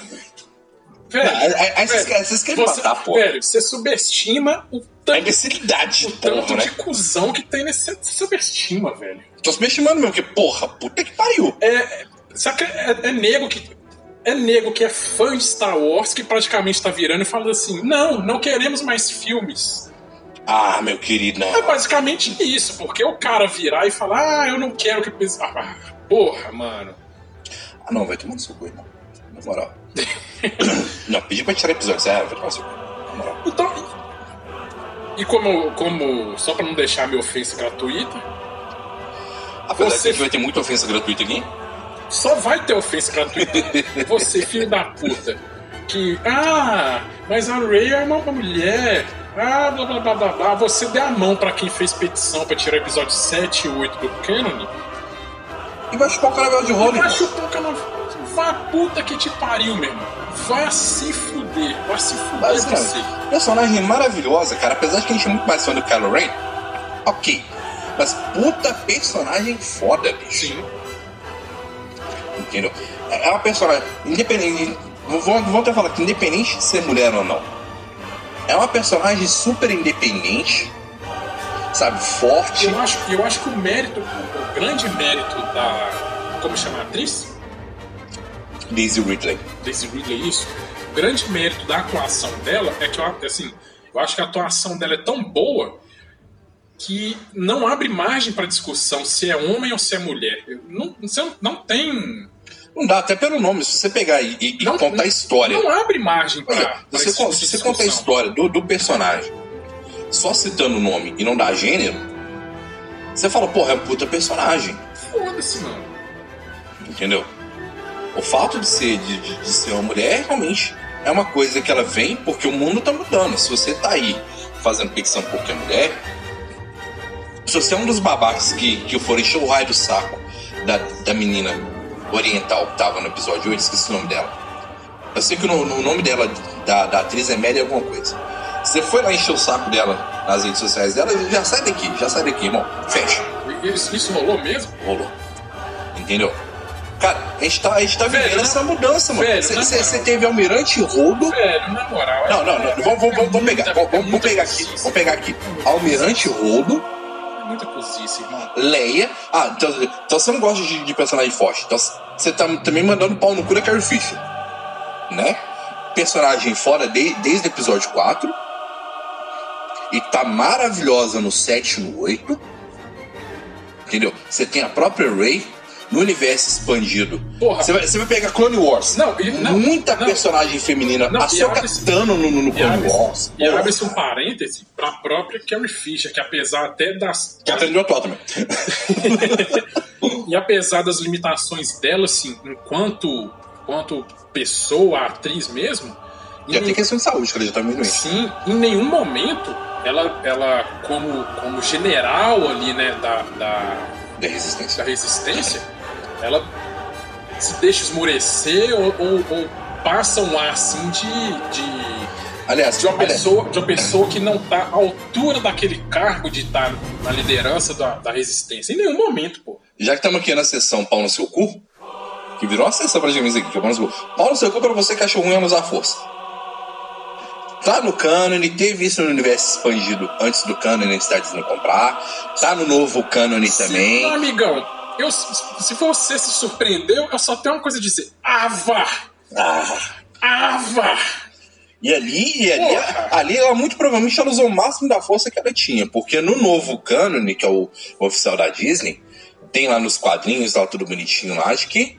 Velho, aí vocês querem você, matar, pô. Velho, você subestima o tanto. A imbecilidade, o tanto porra, de né? cuzão que tem nesse. Você subestima, velho. Tô subestimando mesmo, porque, porra, puta que pariu. É. Sabe que é, é nego que. É nego que é fã de Star Wars que praticamente tá virando e fala assim: não, não queremos mais filmes ah, meu querido, não. É basicamente isso, porque o cara virar e falar, ah, eu não quero que pense. Ah, porra, mano. Ah, não, vai tomar no seu cu, irmão. Na moral. [coughs] não, pedi pra tirar episódio, sério, vai tomar no seu cu. Na moral. Então, E como, como só pra não deixar minha ofensa gratuita. Apesar você... que vai ter muita ofensa gratuita aqui? Só vai ter ofensa gratuita. [laughs] você, filho da puta. Que. Ah, mas a Ray é uma mulher. Ah, blá blá blá blá blá. Você deu a mão pra quem fez petição pra tirar episódio 7 e 8 do Canon. E vai chupar o canal de rolo. Vai chupar o canal. Vá puta que te pariu, meu irmão. Vai se fuder. Vai se fuder Mas, você. Cara, personagem maravilhosa, cara. Apesar de que a gente é muito mais fã do Kylo Ren. Ok. Mas puta personagem foda, bicho. Sim. Entendeu? É uma personagem. Independente. Vou, até falar que independente de ser mulher ou não. É uma personagem super independente. Sabe, forte. Eu acho, eu acho que o mérito, o grande mérito da. Como chama a atriz? Daisy Ridley. Daisy Ridley, isso. O grande mérito da atuação dela é que eu, assim, eu acho que a atuação dela é tão boa que não abre margem para discussão se é homem ou se é mulher. Não, você não tem. Não dá, até pelo nome, se você pegar e, e não, contar a história. Não abre margem para. Se você, se você contar a história do, do personagem, só citando o nome e não dá gênero, você fala, porra, é um puta personagem. Foda-se, mano. Entendeu? O fato de ser, de, de, de ser uma mulher realmente é uma coisa que ela vem porque o mundo tá mudando. Se você tá aí fazendo ficção porque é mulher, se você é um dos babacas que, que foram encher o raio do saco da, da menina oriental que tava no episódio 8, esqueci o nome dela. Eu sei que o, o nome dela, da, da atriz é Mary alguma coisa. Você foi lá encher o saco dela nas redes sociais dela, já sai daqui, já sai daqui, irmão. Fecha. Isso, isso rolou mesmo? Rolou. Entendeu? Cara, a gente tá, a gente tá velho, vivendo essa mudança, mano. Você teve Almirante Rodo. Velho, na moral. Não, não, não. É vamos, vamos, vamos, pegar. Vamos, vamos pegar aqui. Vamos pegar aqui. Almirante Rodo. Muita cozice, irmão. Leia. Ah, então, então você não gosta de, de personagem forte. Então você tá também mandando pau no cu da Carrie Fisher. Né? Personagem fora de, desde o episódio 4. E tá maravilhosa no 7 e no 8. Entendeu? Você tem a própria Ray no universo expandido. Porra. Você vai, você vai pegar Clone Wars. Não, e, não Muita não, personagem feminina. Não, a Tano no, no, Clone abre, Wars. E abre-se um parêntese pra própria Carrie Fisher, que apesar até das. Que aprendeu atual também. [laughs] e apesar das limitações dela, assim, enquanto, enquanto pessoa, atriz mesmo. Já em, tem questão de saúde, que ela já tá meio Sim, em nenhum momento ela, ela como, como general ali, né, da, da, da resistência. Da resistência ela se deixa esmurecer ou, ou, ou passa um ar assim de. de aliás, de uma, aliás. Pessoa, de uma pessoa que não está à altura daquele cargo de estar tá na liderança da, da resistência. Em nenhum momento, pô. Já que estamos aqui na sessão pau no seu cu, que virou uma sessão pra gente aqui, que é pau no seu cu. Pau no seu cu pra você que achou ruim usar a força. Tá no canon, teve isso no universo expandido antes do canon antes da Disney comprar. Tá no novo canon também. amigão, eu, se você se surpreendeu, eu só tenho uma coisa a dizer. Ava! Ah. Ava! E ali, e ali, ali ela muito provavelmente ela usou o máximo da força que ela tinha, porque no novo canon, que é o, o oficial da Disney, tem lá nos quadrinhos, lá tudo bonitinho lá, acho que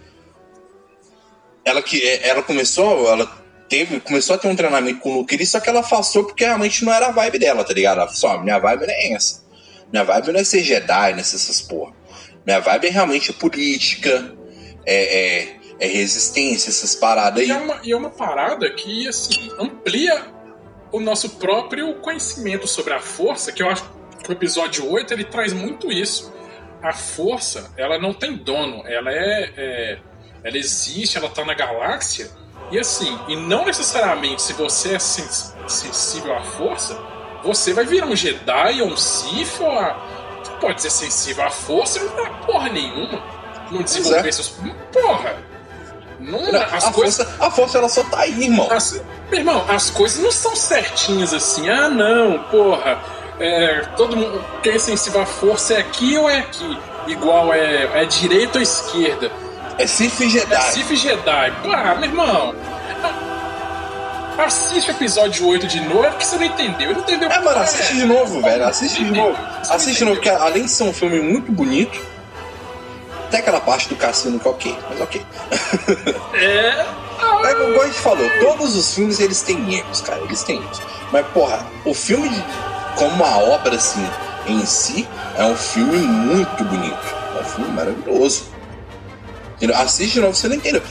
ela que é, ela começou, ela teve, começou a ter um treinamento com o Luke só que ela afastou porque realmente não era a vibe dela, tá ligado? Ela falou, minha vibe não é essa. Minha vibe não é ser Jedi, não é ser essas porra. Minha vibe é realmente política, é, é, é resistência, essas paradas aí. E é, uma, e é uma parada que, assim, amplia o nosso próprio conhecimento sobre a força, que eu acho que o episódio 8 ele traz muito isso. A força, ela não tem dono, ela é, é ela existe, ela tá na galáxia, e assim, e não necessariamente se você é sens sensível à força, você vai virar um Jedi ou um Sith ou a, pode ser sensível à força e não dá porra nenhuma. Não desenvolver é. seus. Porra! Não, as a, coisas... força, a força ela só tá aí, irmão. As, meu irmão, as coisas não são certinhas assim. Ah, não, porra. É, todo mundo. Quem é sensível à força é aqui ou é aqui? Igual é, é direita ou esquerda? É Sif Jedi. É Sif Jedi. Pá, meu irmão. Assiste o episódio 8 de novo, porque você não entendeu. Não entendeu É, mano, assiste de novo, velho. Assiste de novo. Assiste de novo, porque além de ser um filme muito bonito, tem aquela parte do cassino que é ok, mas ok. É. [laughs] É como a gente falou, todos os filmes eles têm erros, cara. Eles têm erros. Mas, porra, o filme como a obra assim em si, é um filme muito bonito. É um filme maravilhoso. Assiste de novo, você não entendeu.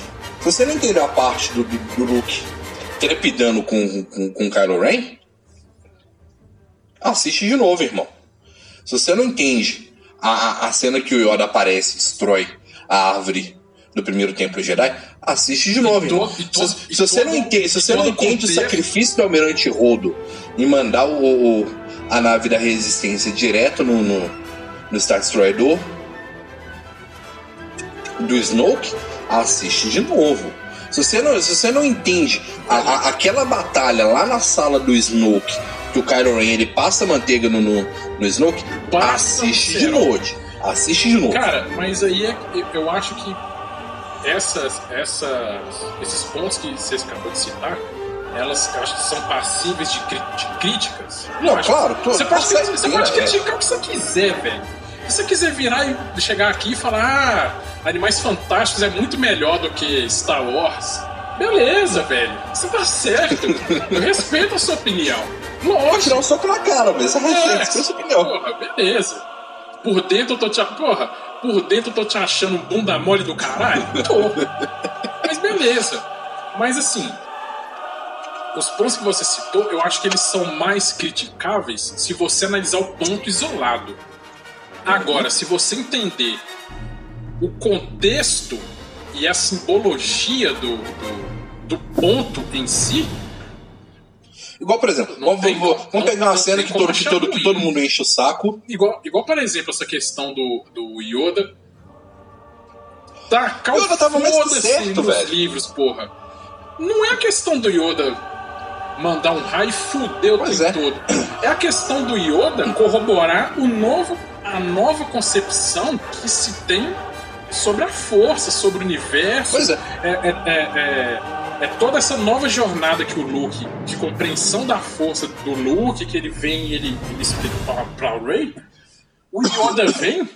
Se você não entendeu a parte do, do, do Luke trepidando com, com, com Kylo Ren, assiste de novo, irmão. Se você não entende a, a cena que o Yoda aparece, destrói a árvore do primeiro templo Jedi, assiste de novo. irmão. se, se você não entende, se você não entende o sacrifício do Almirante Rodo em mandar o, o, a nave da Resistência direto no, no, no Star Destroyer do Snoke, assiste de novo. Se você não, se você não entende a, a, aquela batalha lá na sala do Snoke, que o Kylo Ren ele passa manteiga no, no, no Snoke, passa assiste de novo. Assiste de novo. Cara, mas aí é, eu acho que essas, essas, esses pontos que você acabou de citar, elas acho que são passíveis de, de críticas. Não, claro, tô, você pode, você pode criticar o que você quiser, velho. Se você quiser virar e chegar aqui e falar, ah, Animais Fantásticos é muito melhor do que Star Wars, beleza, velho. Você tá certo. Eu respeito a sua opinião. Lógico. Tirar um soco na cara, mas você respeita é, a sua opinião. Porra, beleza. Por dentro eu tô te. Porra, por dentro eu tô te achando um bunda mole do caralho? Tô. Mas beleza. Mas assim, os pontos que você citou, eu acho que eles são mais criticáveis se você analisar o ponto isolado. Agora, se você entender o contexto e a simbologia do, do, do ponto em si, Igual, por exemplo, vamos, tem, vamos, vamos pegar uma cena que todo, que, todo, que todo mundo enche o saco. Igual, igual por exemplo, essa questão do, do Yoda. Tacar Yoda tava mais certo, velho. livros, porra. Não é a questão do Yoda mandar um raio e fuder o pois tempo é. todo. É a questão do Yoda corroborar o novo, a nova concepção que se tem sobre a força, sobre o universo. Pois é. é, é, é, é é toda essa nova jornada que o Luke, de compreensão da força do Luke, que ele vem e ele, ele explica pra, pra Rey, o Yoda vem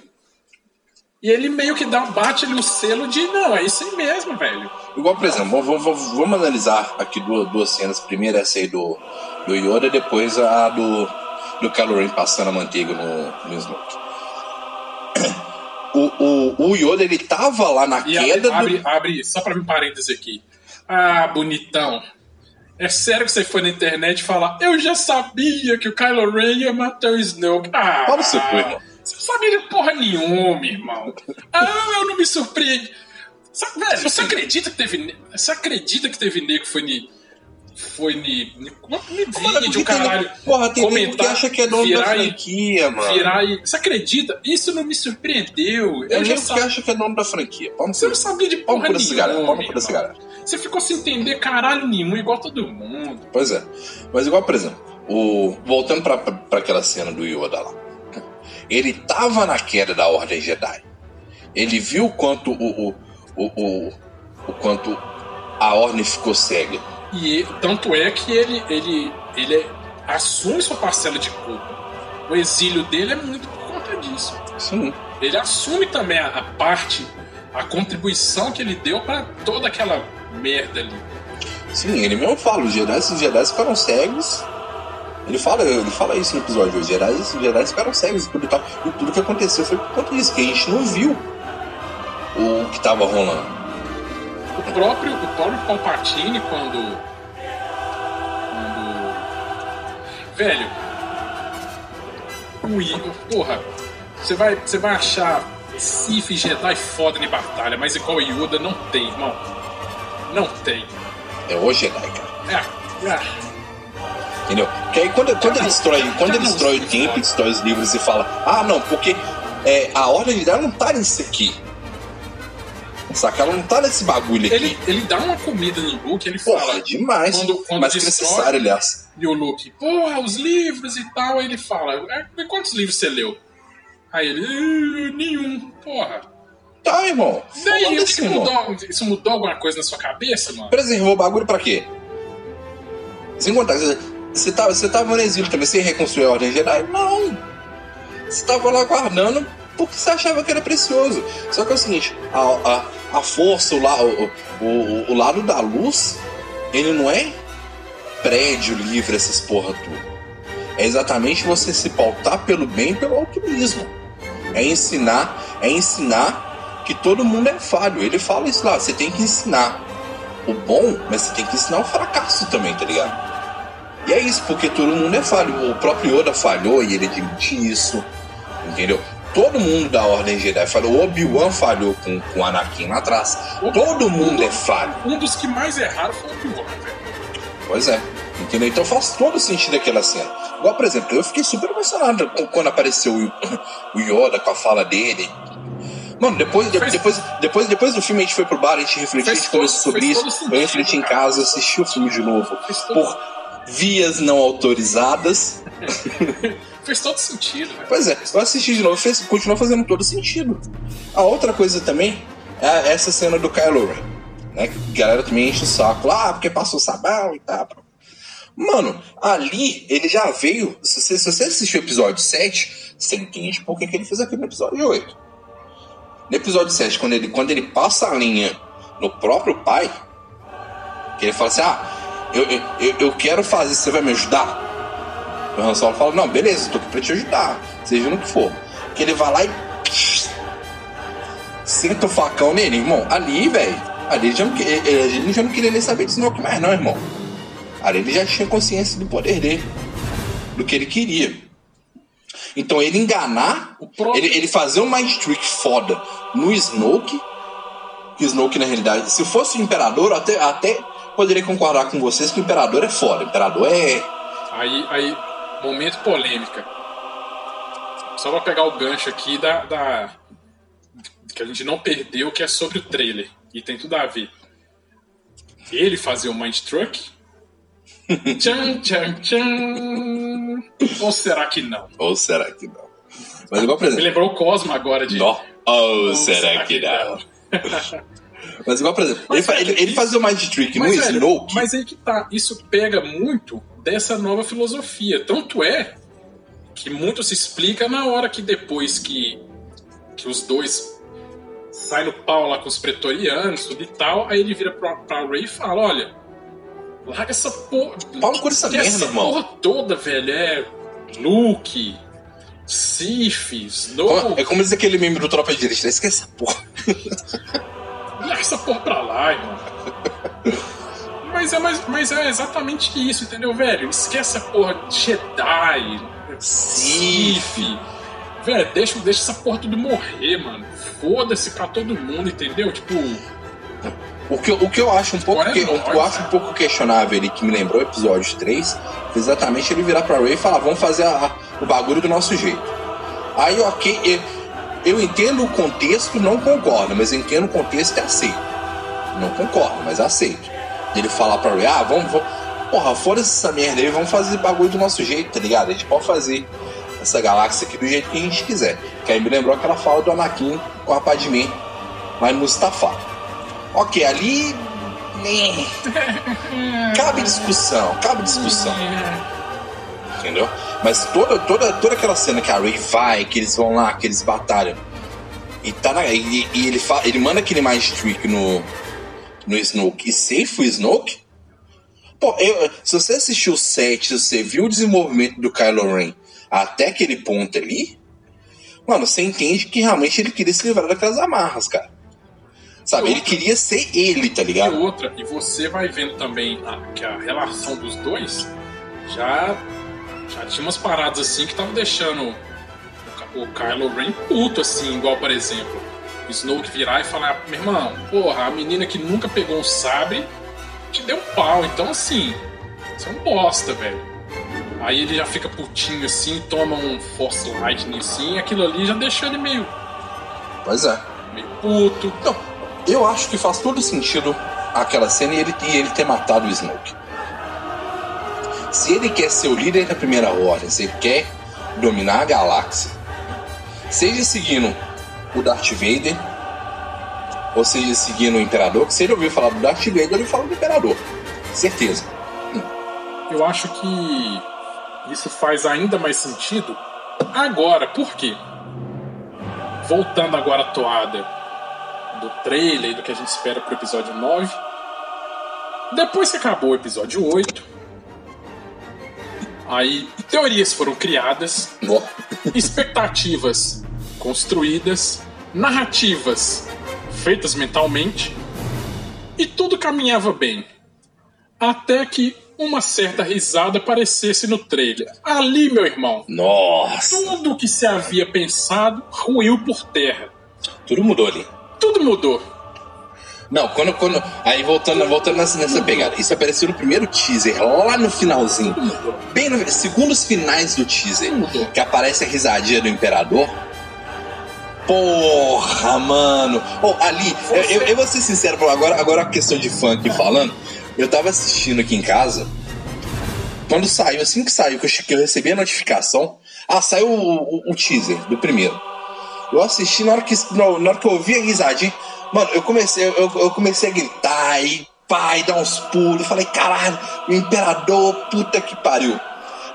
e ele meio que dá, bate ali o selo de não, é isso aí mesmo, velho. Igual, por exemplo, vamos, vamos, vamos analisar aqui duas, duas cenas. Primeiro essa aí do, do Yoda, depois a do, do Kylo Ren passando a manteiga no, no Snoke. [coughs] O, o, o Yoda, ele tava lá na e queda abre, do... abre, só pra um parêntese aqui. Ah, bonitão. É sério que você foi na internet falar eu já sabia que o Kylo Ren ia matar o Snoke. Ah, Fala seu cu, irmão. Você não sabia de porra nenhuma, irmão. Ah, eu não me surpreendo. Velho, você acredita que teve. Você acredita que teve nego que foi ni, foi ni, ni, ni vídeo, caralho. Tem, porra, tem comentar, que acha que é dono da franquia, mano. Virar e, você acredita? Isso não me surpreendeu. Eu, eu já que acha que é dono da franquia. Você não sabia de porra nenhuma. Vamos por esse galera. Você ficou sem entender caralho nenhum, igual todo mundo. Pois é. Mas igual, por exemplo, o... voltando pra, pra, pra aquela cena do Yoda lá. Ele tava na queda da Ordem Jedi. Ele viu quanto o, o, o, o, o quanto a Ordem ficou cega. E tanto é que ele, ele, ele assume sua parcela de culpa. O exílio dele é muito por conta disso. Sim. Ele assume também a, a parte, a contribuição que ele deu para toda aquela merda ali. Sim, ele mesmo fala, os Jedi, os Jedi ficaram cegos. Ele fala, ele fala isso no episódio, os Jedi, os Jedi ficaram cegos e tudo tal. E tudo que aconteceu foi por conta disso, que a gente não viu o que estava rolando. O próprio, o próprio Palpatine, quando. Quando. Velho. O Porra, você vai, você vai achar Sif Jedi foda em batalha, mas igual Yoda não tem, irmão. Não tem. É o Jedi, cara. É. é. Entendeu? Porque aí quando, quando ele destrói, quando ele destrói o tempo, destrói os livros e fala, ah não, porque é, a ordem dela não tá nisso aqui. Saca? Ela não tá nesse bagulho aqui. Ele, ele dá uma comida no Luke, ele fala. Porra, demais. Quando, quando Mas que necessário, aliás. E o Luke, porra, os livros e tal. Aí ele fala, é, quantos livros você leu? Aí ele, nenhum, porra. Tá, irmão. Daí, isso, mudou, isso mudou alguma coisa na sua cabeça, mano? Preservou o bagulho pra quê? Sem contar, você tava, você tava no exílio também, você reconstruiu a Ordem Jedi? Não! Você tava lá guardando porque você achava que era precioso. Só que é o seguinte, a, a, a força, o, o, o, o lado da luz, ele não é prédio livre, essas porra tudo. é exatamente você se pautar pelo bem pelo altruísmo. É ensinar, é ensinar que todo mundo é falho. Ele fala isso lá, você tem que ensinar o bom, mas você tem que ensinar o fracasso também, tá ligado? E é isso, porque todo mundo é falho. O próprio Yoda falhou e ele admite isso, entendeu? Todo mundo da Ordem Jedi falhou. O Obi-Wan falhou com, com o Anakin lá atrás. Todo mundo é falho. Um dos que mais erraram foi o Obi-Wan, velho. Pois é. Entendeu? Então faz todo sentido aquela cena. Igual, por exemplo, eu fiquei super emocionado quando apareceu o, Yoda com a fala dele. Mano, depois, fez... depois, depois, depois do filme a gente foi pro bar, a gente refletiu, a gente conversou sobre isso. Sentido, eu refleti em casa, assisti o filme de novo. Por vias não autorizadas. [laughs] fez todo sentido. Pois é, eu assisti de novo, fez, continuou fazendo todo sentido. A outra coisa também é essa cena do Kylo Ren. Né? Que a galera também enche o saco lá, ah, porque passou sabão e tal. Mano, ali ele já veio. Se você, se você assistiu o episódio 7, você entende por que, que ele fez aquilo no episódio 8. No episódio 7, quando ele, quando ele passa a linha no próprio pai, que ele fala assim: Ah, eu, eu, eu quero fazer, você vai me ajudar? O Han Solo fala: Não, beleza, tô aqui pra te ajudar, seja no que for. Que ele vai lá e. Senta o facão nele, irmão. Ali, velho. Ali ele já, não, ele já não queria nem saber de Snoke mais, não, irmão. Ali ele já tinha consciência do poder dele, do que ele queria. Então ele enganar, próprio... ele, ele fazer um mind trick foda no Snoke, que Snoke na realidade, se fosse o Imperador, até, até poderia concordar com vocês que o Imperador é foda. O Imperador é. Aí, aí momento polêmica. Só pra pegar o gancho aqui da, da. que a gente não perdeu, que é sobre o trailer. E tem tudo a ver. Ele fazia o Mind Truck. [laughs] tchan, tchan, tchan. Ou será que não? Ou será que não? Mas igual, por exemplo. Me lembrou o Cosmo agora de. Não. Ou, Ou será, será, que, que não? [laughs] Mas igual, por exemplo, mas, ele, ele, ele fazia o Mind Trick no velho, Snoke. Mas aí que tá, isso pega muito dessa nova filosofia. Tanto é que muito se explica na hora que depois que, que os dois saem no pau lá com os pretorianos, tudo e tal, aí ele vira pra, pra Ray e fala, olha, larga essa porra... Pau no essa merda, essa irmão. porra toda, velho, é Luke, Sif, Snow... É como diz aquele membro do Tropa de Elite, esquece essa porra. [laughs] larga essa porra pra lá, irmão. [laughs] Mas é, mas, mas é exatamente isso, entendeu, velho? Esquece a porra de Jedi, Sif. Velho, deixa, deixa essa porra tudo morrer, mano. Foda-se pra todo mundo, entendeu? Tipo. O que, o que eu acho um pouco, é que, nóis, eu acho um pouco questionável e que me lembrou o episódio 3 foi exatamente ele virar pra Ray e falar: vamos fazer a, a, o bagulho do nosso jeito. Aí, ok, eu, eu entendo o contexto, não concordo, mas entendo o contexto e aceito. Não concordo, mas aceito ele falar pra Ray, ah, vamos, vamos porra, fora essa merda aí, vamos fazer bagulho do nosso jeito, tá ligado? A gente pode fazer essa galáxia aqui do jeito que a gente quiser. Que aí me lembrou aquela fala do Anakin com a Padmé lá em Mustafa. Ok, ali. Né, [laughs] cabe discussão, cabe discussão. Entendeu? Mas toda, toda, toda aquela cena que a Ray vai, que eles vão lá, que eles batalham. E, tá na, e, e ele, fa, ele manda aquele mais trick no, no Snoke e safe o Snoke, pô, eu, se você assistiu o set, se você viu o desenvolvimento do Kylo Ren até aquele ponto ali, mano, você entende que realmente ele queria se livrar daquelas amarras, cara. Sabe, ele queria ser ele, tá ligado? E outra, e você vai vendo também a, que a relação dos dois já, já tinha umas paradas assim que estavam deixando o, o Kylo Ren puto, assim, igual, por exemplo, Snoke virar e falar: meu irmão, porra, a menina que nunca pegou um sabre te deu um pau, então assim, você é um bosta, velho. Aí ele já fica putinho assim, toma um Force Lightning assim, e aquilo ali já deixa ele meio. Pois é. Meio puto. Então, eu acho que faz todo sentido aquela cena e ele, e ele ter matado o Snoke. Se ele quer ser o líder da primeira ordem, se ele quer dominar a galáxia, seja seguindo o Darth Vader, ou seja, seguindo o Imperador, que se ele ouvir falar do Darth Vader, ele fala do Imperador. Certeza. Eu acho que isso faz ainda mais sentido agora. Por quê? Voltando agora à toada do trailer e do que a gente espera pro episódio 9. Depois que acabou o episódio 8, Aí teorias foram criadas, expectativas construídas, narrativas feitas mentalmente, e tudo caminhava bem. Até que uma certa risada aparecesse no trailer. Ali, meu irmão, Nossa. tudo que se havia pensado ruiu por terra. Tudo mudou ali. Tudo mudou. Não, quando. quando aí voltando, voltando nessa, nessa pegada. Isso apareceu no primeiro teaser, lá no finalzinho. Bem no segundos finais do teaser. Mudou. Que aparece a risadinha do imperador. Porra, mano. Oh, ali, eu, eu, eu vou ser sincero, agora, agora a questão de aqui falando. Eu tava assistindo aqui em casa. Quando saiu, assim que saiu, que eu, que eu recebi a notificação. Ah, saiu o, o- o teaser do primeiro. Eu assisti na hora que, na, hora que eu ouvi a risadinha. Mano, eu comecei, eu, eu comecei a gritar e pai, dar uns pulos. Falei, caralho, o imperador, puta que pariu.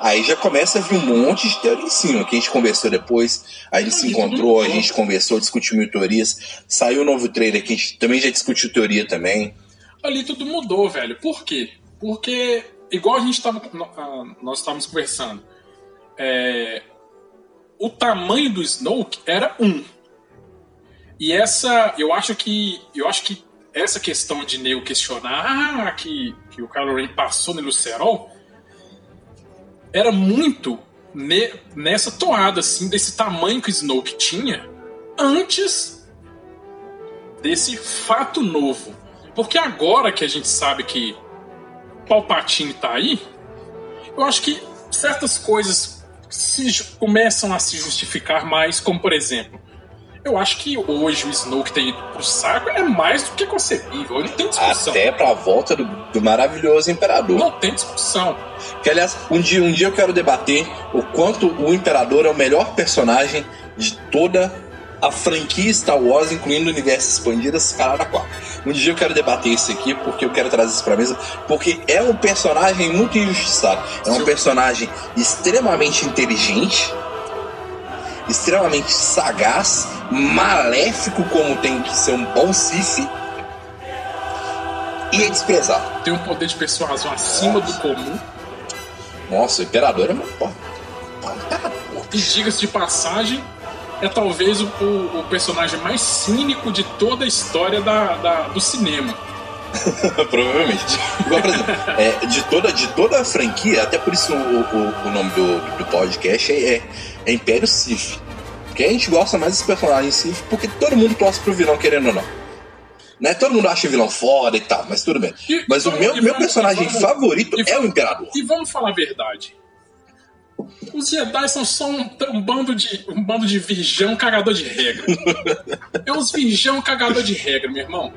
Aí já começa a vir um monte de teoria em cima, que a gente conversou depois, a gente se encontrou, a gente conversou, discutiu mil teorias. Saiu o novo trailer que a gente também já discutiu teoria também. Ali tudo mudou, velho. Por quê? Porque, igual a gente tava. no- ah, Nós estávamos conversando. é, o tamanho do Snoke era um. E essa. Eu acho que. Eu acho que essa questão de Neo questionar ah, que, que o Kylo Ren passou no Lucerol era muito ne- nessa toada, assim, desse tamanho que o Snoke tinha antes desse fato novo. Porque agora que a gente sabe que Palpatine tá aí, eu acho que certas coisas se começam a se justificar mais, como por exemplo, eu acho que hoje o Snoke ter ido pro saco é mais do que concebível, não tem discussão. Até pra volta do, do maravilhoso imperador. Não tem discussão. Que aliás, um dia, um dia eu quero debater o quanto o Imperador é o melhor personagem de toda a franquia Star Wars, incluindo o universo expandido, da qual. Um dia eu quero debater isso aqui, porque eu quero trazer isso pra mesa, porque é um personagem muito injustiçado. É um personagem extremamente inteligente, extremamente sagaz, maléfico como tem que ser um bom Sith, e é desprezado. Tem um poder de persuasão acima do comum. Nossa, o Imperador é uma... Imperador. E diga-se de passagem, é talvez o, o- o personagem mais cínico de toda a história da, da- do cinema. [laughs] Provavelmente. Igual, por exemplo, é, de, toda, de toda a franquia, até por isso o, o, o nome do, do podcast é, é- é Império Sith. Porque a gente gosta mais desse personagem Sith porque todo mundo torce pro vilão, querendo ou não. Né? Todo mundo acha o vilão foda e tal, mas tudo bem. E- Mas o meu, meu personagem vamos- favorito e é o Imperador. E vamos falar a verdade. Os Jedi são só um, um bando de um bando de virgão cagador de regra. [laughs] é uns virgão cagador de regra, meu irmão.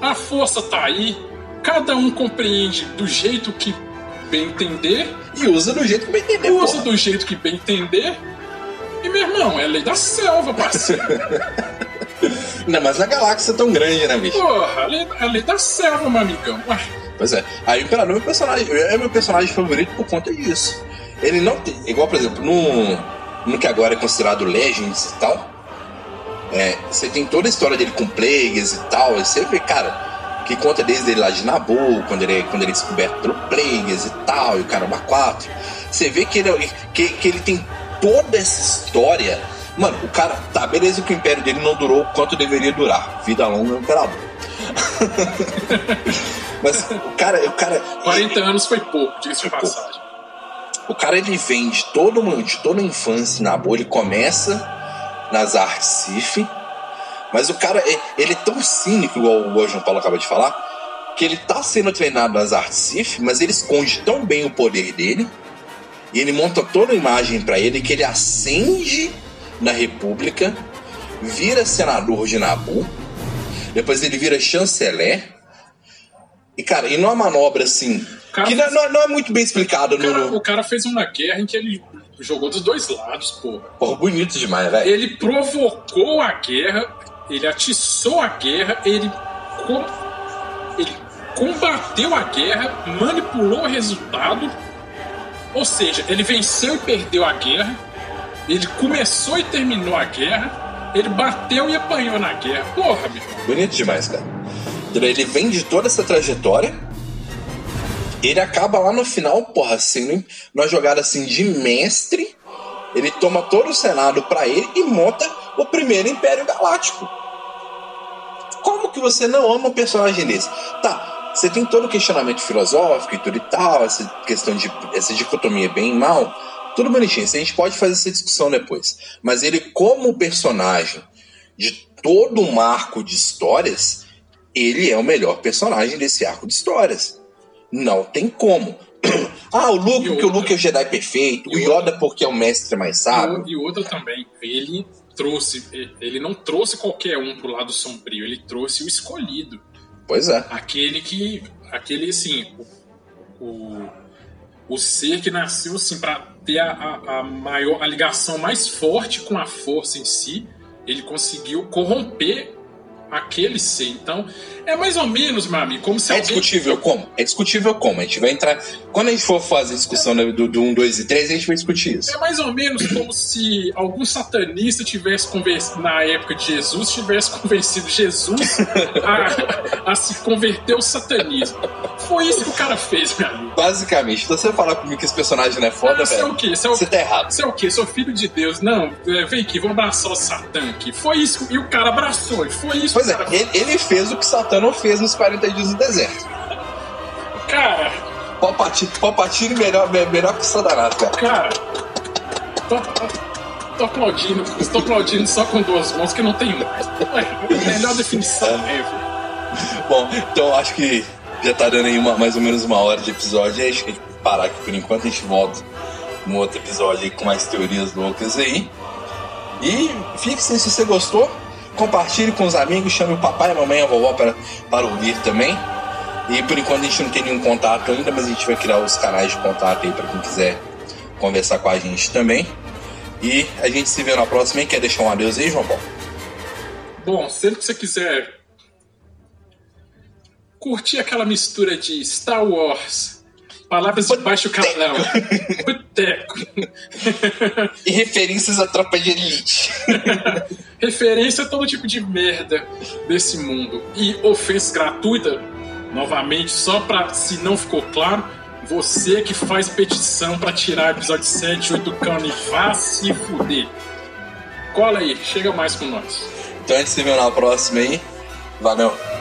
A força tá aí, cada um compreende do jeito que bem entender, E usa do jeito que bem entender. usa porra. do jeito que bem entender. E meu irmão, é lei da selva, parceiro. [laughs] Ainda mais na galáxia tão grande, né, bicho? Porra, a lei, a lei da selva, meu amigão. Ué, Pois é. Aí o Imperador é meu personagem, é meu personagem favorito por conta disso. Ele não tem. Igual, por exemplo, no, no que agora é considerado Legends e tal. É, você tem toda a história dele com Plagueis e tal. E você vê, cara, que conta desde ele lá de Nabu, quando ele, quando ele é descoberto pelo Plagueis e tal, e o caramba 4. Você vê que ele, que, que ele tem toda essa história. Mano, o cara, tá, beleza que o império dele não durou quanto deveria durar. Vida longa é imperador. [laughs] Mas o cara, o cara. 40 anos foi pouco, diga-se de passagem. O cara ele vem de uma, de toda a infância na boa, ele começa nas artes Sif, mas o cara ele é tão cínico, igual, o João Paulo acaba de falar, que ele tá sendo treinado nas artes Sif, mas ele esconde tão bem o poder dele, e ele monta toda a imagem pra ele que ele ascende na República, vira senador de Nabu, depois ele vira chanceler. E, cara, e numa manobra assim. Que não, não- não é muito bem explicado O cara, no. o cara fez uma guerra em que ele jogou dos dois lados, porra. Porra, bonito demais, velho. Ele provocou a guerra, ele atiçou a guerra, ele, com- ele combateu a guerra, manipulou o resultado. Ou seja, ele venceu e perdeu a guerra, ele começou e terminou a guerra, ele bateu e apanhou na guerra. Porra, meu. Bonito demais, cara. Ele vem de toda essa trajetória. Ele acaba lá no final, porra, sendo numa jogada assim de mestre. Ele toma todo o Senado para ele e monta o primeiro Império Galáctico. Como que você não ama um personagem desse? Tá, você tem todo o questionamento filosófico e tudo e tal, essa questão de essa dicotomia bem e mal, tudo bonitinho. A gente pode fazer essa discussão depois. Mas ele, como personagem de todo um arco de histórias, ele é o melhor personagem desse arco de histórias. Não tem como. [clears throat] ah, o Luke, porque o Luke é o Jedi perfeito, o Yoda porque é o mestre mais sábio. E outra também, ele trouxe, ele não trouxe qualquer um pro lado sombrio, ele trouxe o escolhido. Pois é. Aquele que, aquele assim, o, o, o ser que nasceu assim para ter a, a, a maior, a ligação mais forte com a força em si, ele conseguiu corromper aquele ser. Então, é mais ou menos, meu amigo, como se É alguém... discutível como? É discutível como? A gente vai entrar. Quando a gente for fazer discussão do, do 1, 2 e 3, a gente vai discutir isso. É mais ou menos como se algum satanista tivesse convencido, na época de Jesus, tivesse [laughs] convencido Jesus a, a se converter ao satanismo. Foi isso que o cara fez, meu amigo. Basicamente, então você falar comigo que esse personagem não é foda, ah, velho. Você é o quê? Você, é o... tá errado. Você é o quê? Sou filho de Deus. Não, é, vem aqui, vamos abraçar o Satã aqui. Foi isso. E o cara abraçou. Foi isso. Pois é, ele, ele, fez o que não fez nos 40 dias do deserto. Cara. Palpatine, Palpatine melhor, melhor que o cara. Cara. Tô, tô, tô aplaudindo. Estou aplaudindo só com duas mãos que não tem mais. Melhor definição, é. Bom, então acho que já tá dando aí uma, mais ou menos uma hora de episódio. Acho que a gente parar aqui por enquanto. A gente volta num outro episódio aí com mais teorias loucas aí. E fixe se você gostou. Compartilhe com os amigos, chame o papai, a mamãe e a vovó para, para ouvir também. E por enquanto a gente não tem nenhum contato ainda, mas a gente vai criar os canais de contato aí para quem quiser conversar com a gente também. E a gente se vê na próxima. Quer deixar um adeus aí, João Paulo? Bom, sempre que você quiser curtir aquela mistura de Star Wars, palavras de baixo calão, boteco. e referências à tropa de elite. [laughs] Referência a todo tipo de merda desse mundo. E ofensa gratuita, novamente, só pra se não ficou claro, você que faz petição para tirar episódio 7 8 cano e vá se fuder. Cola aí, chega mais com nós. Então a gente se vê na próxima aí. Valeu.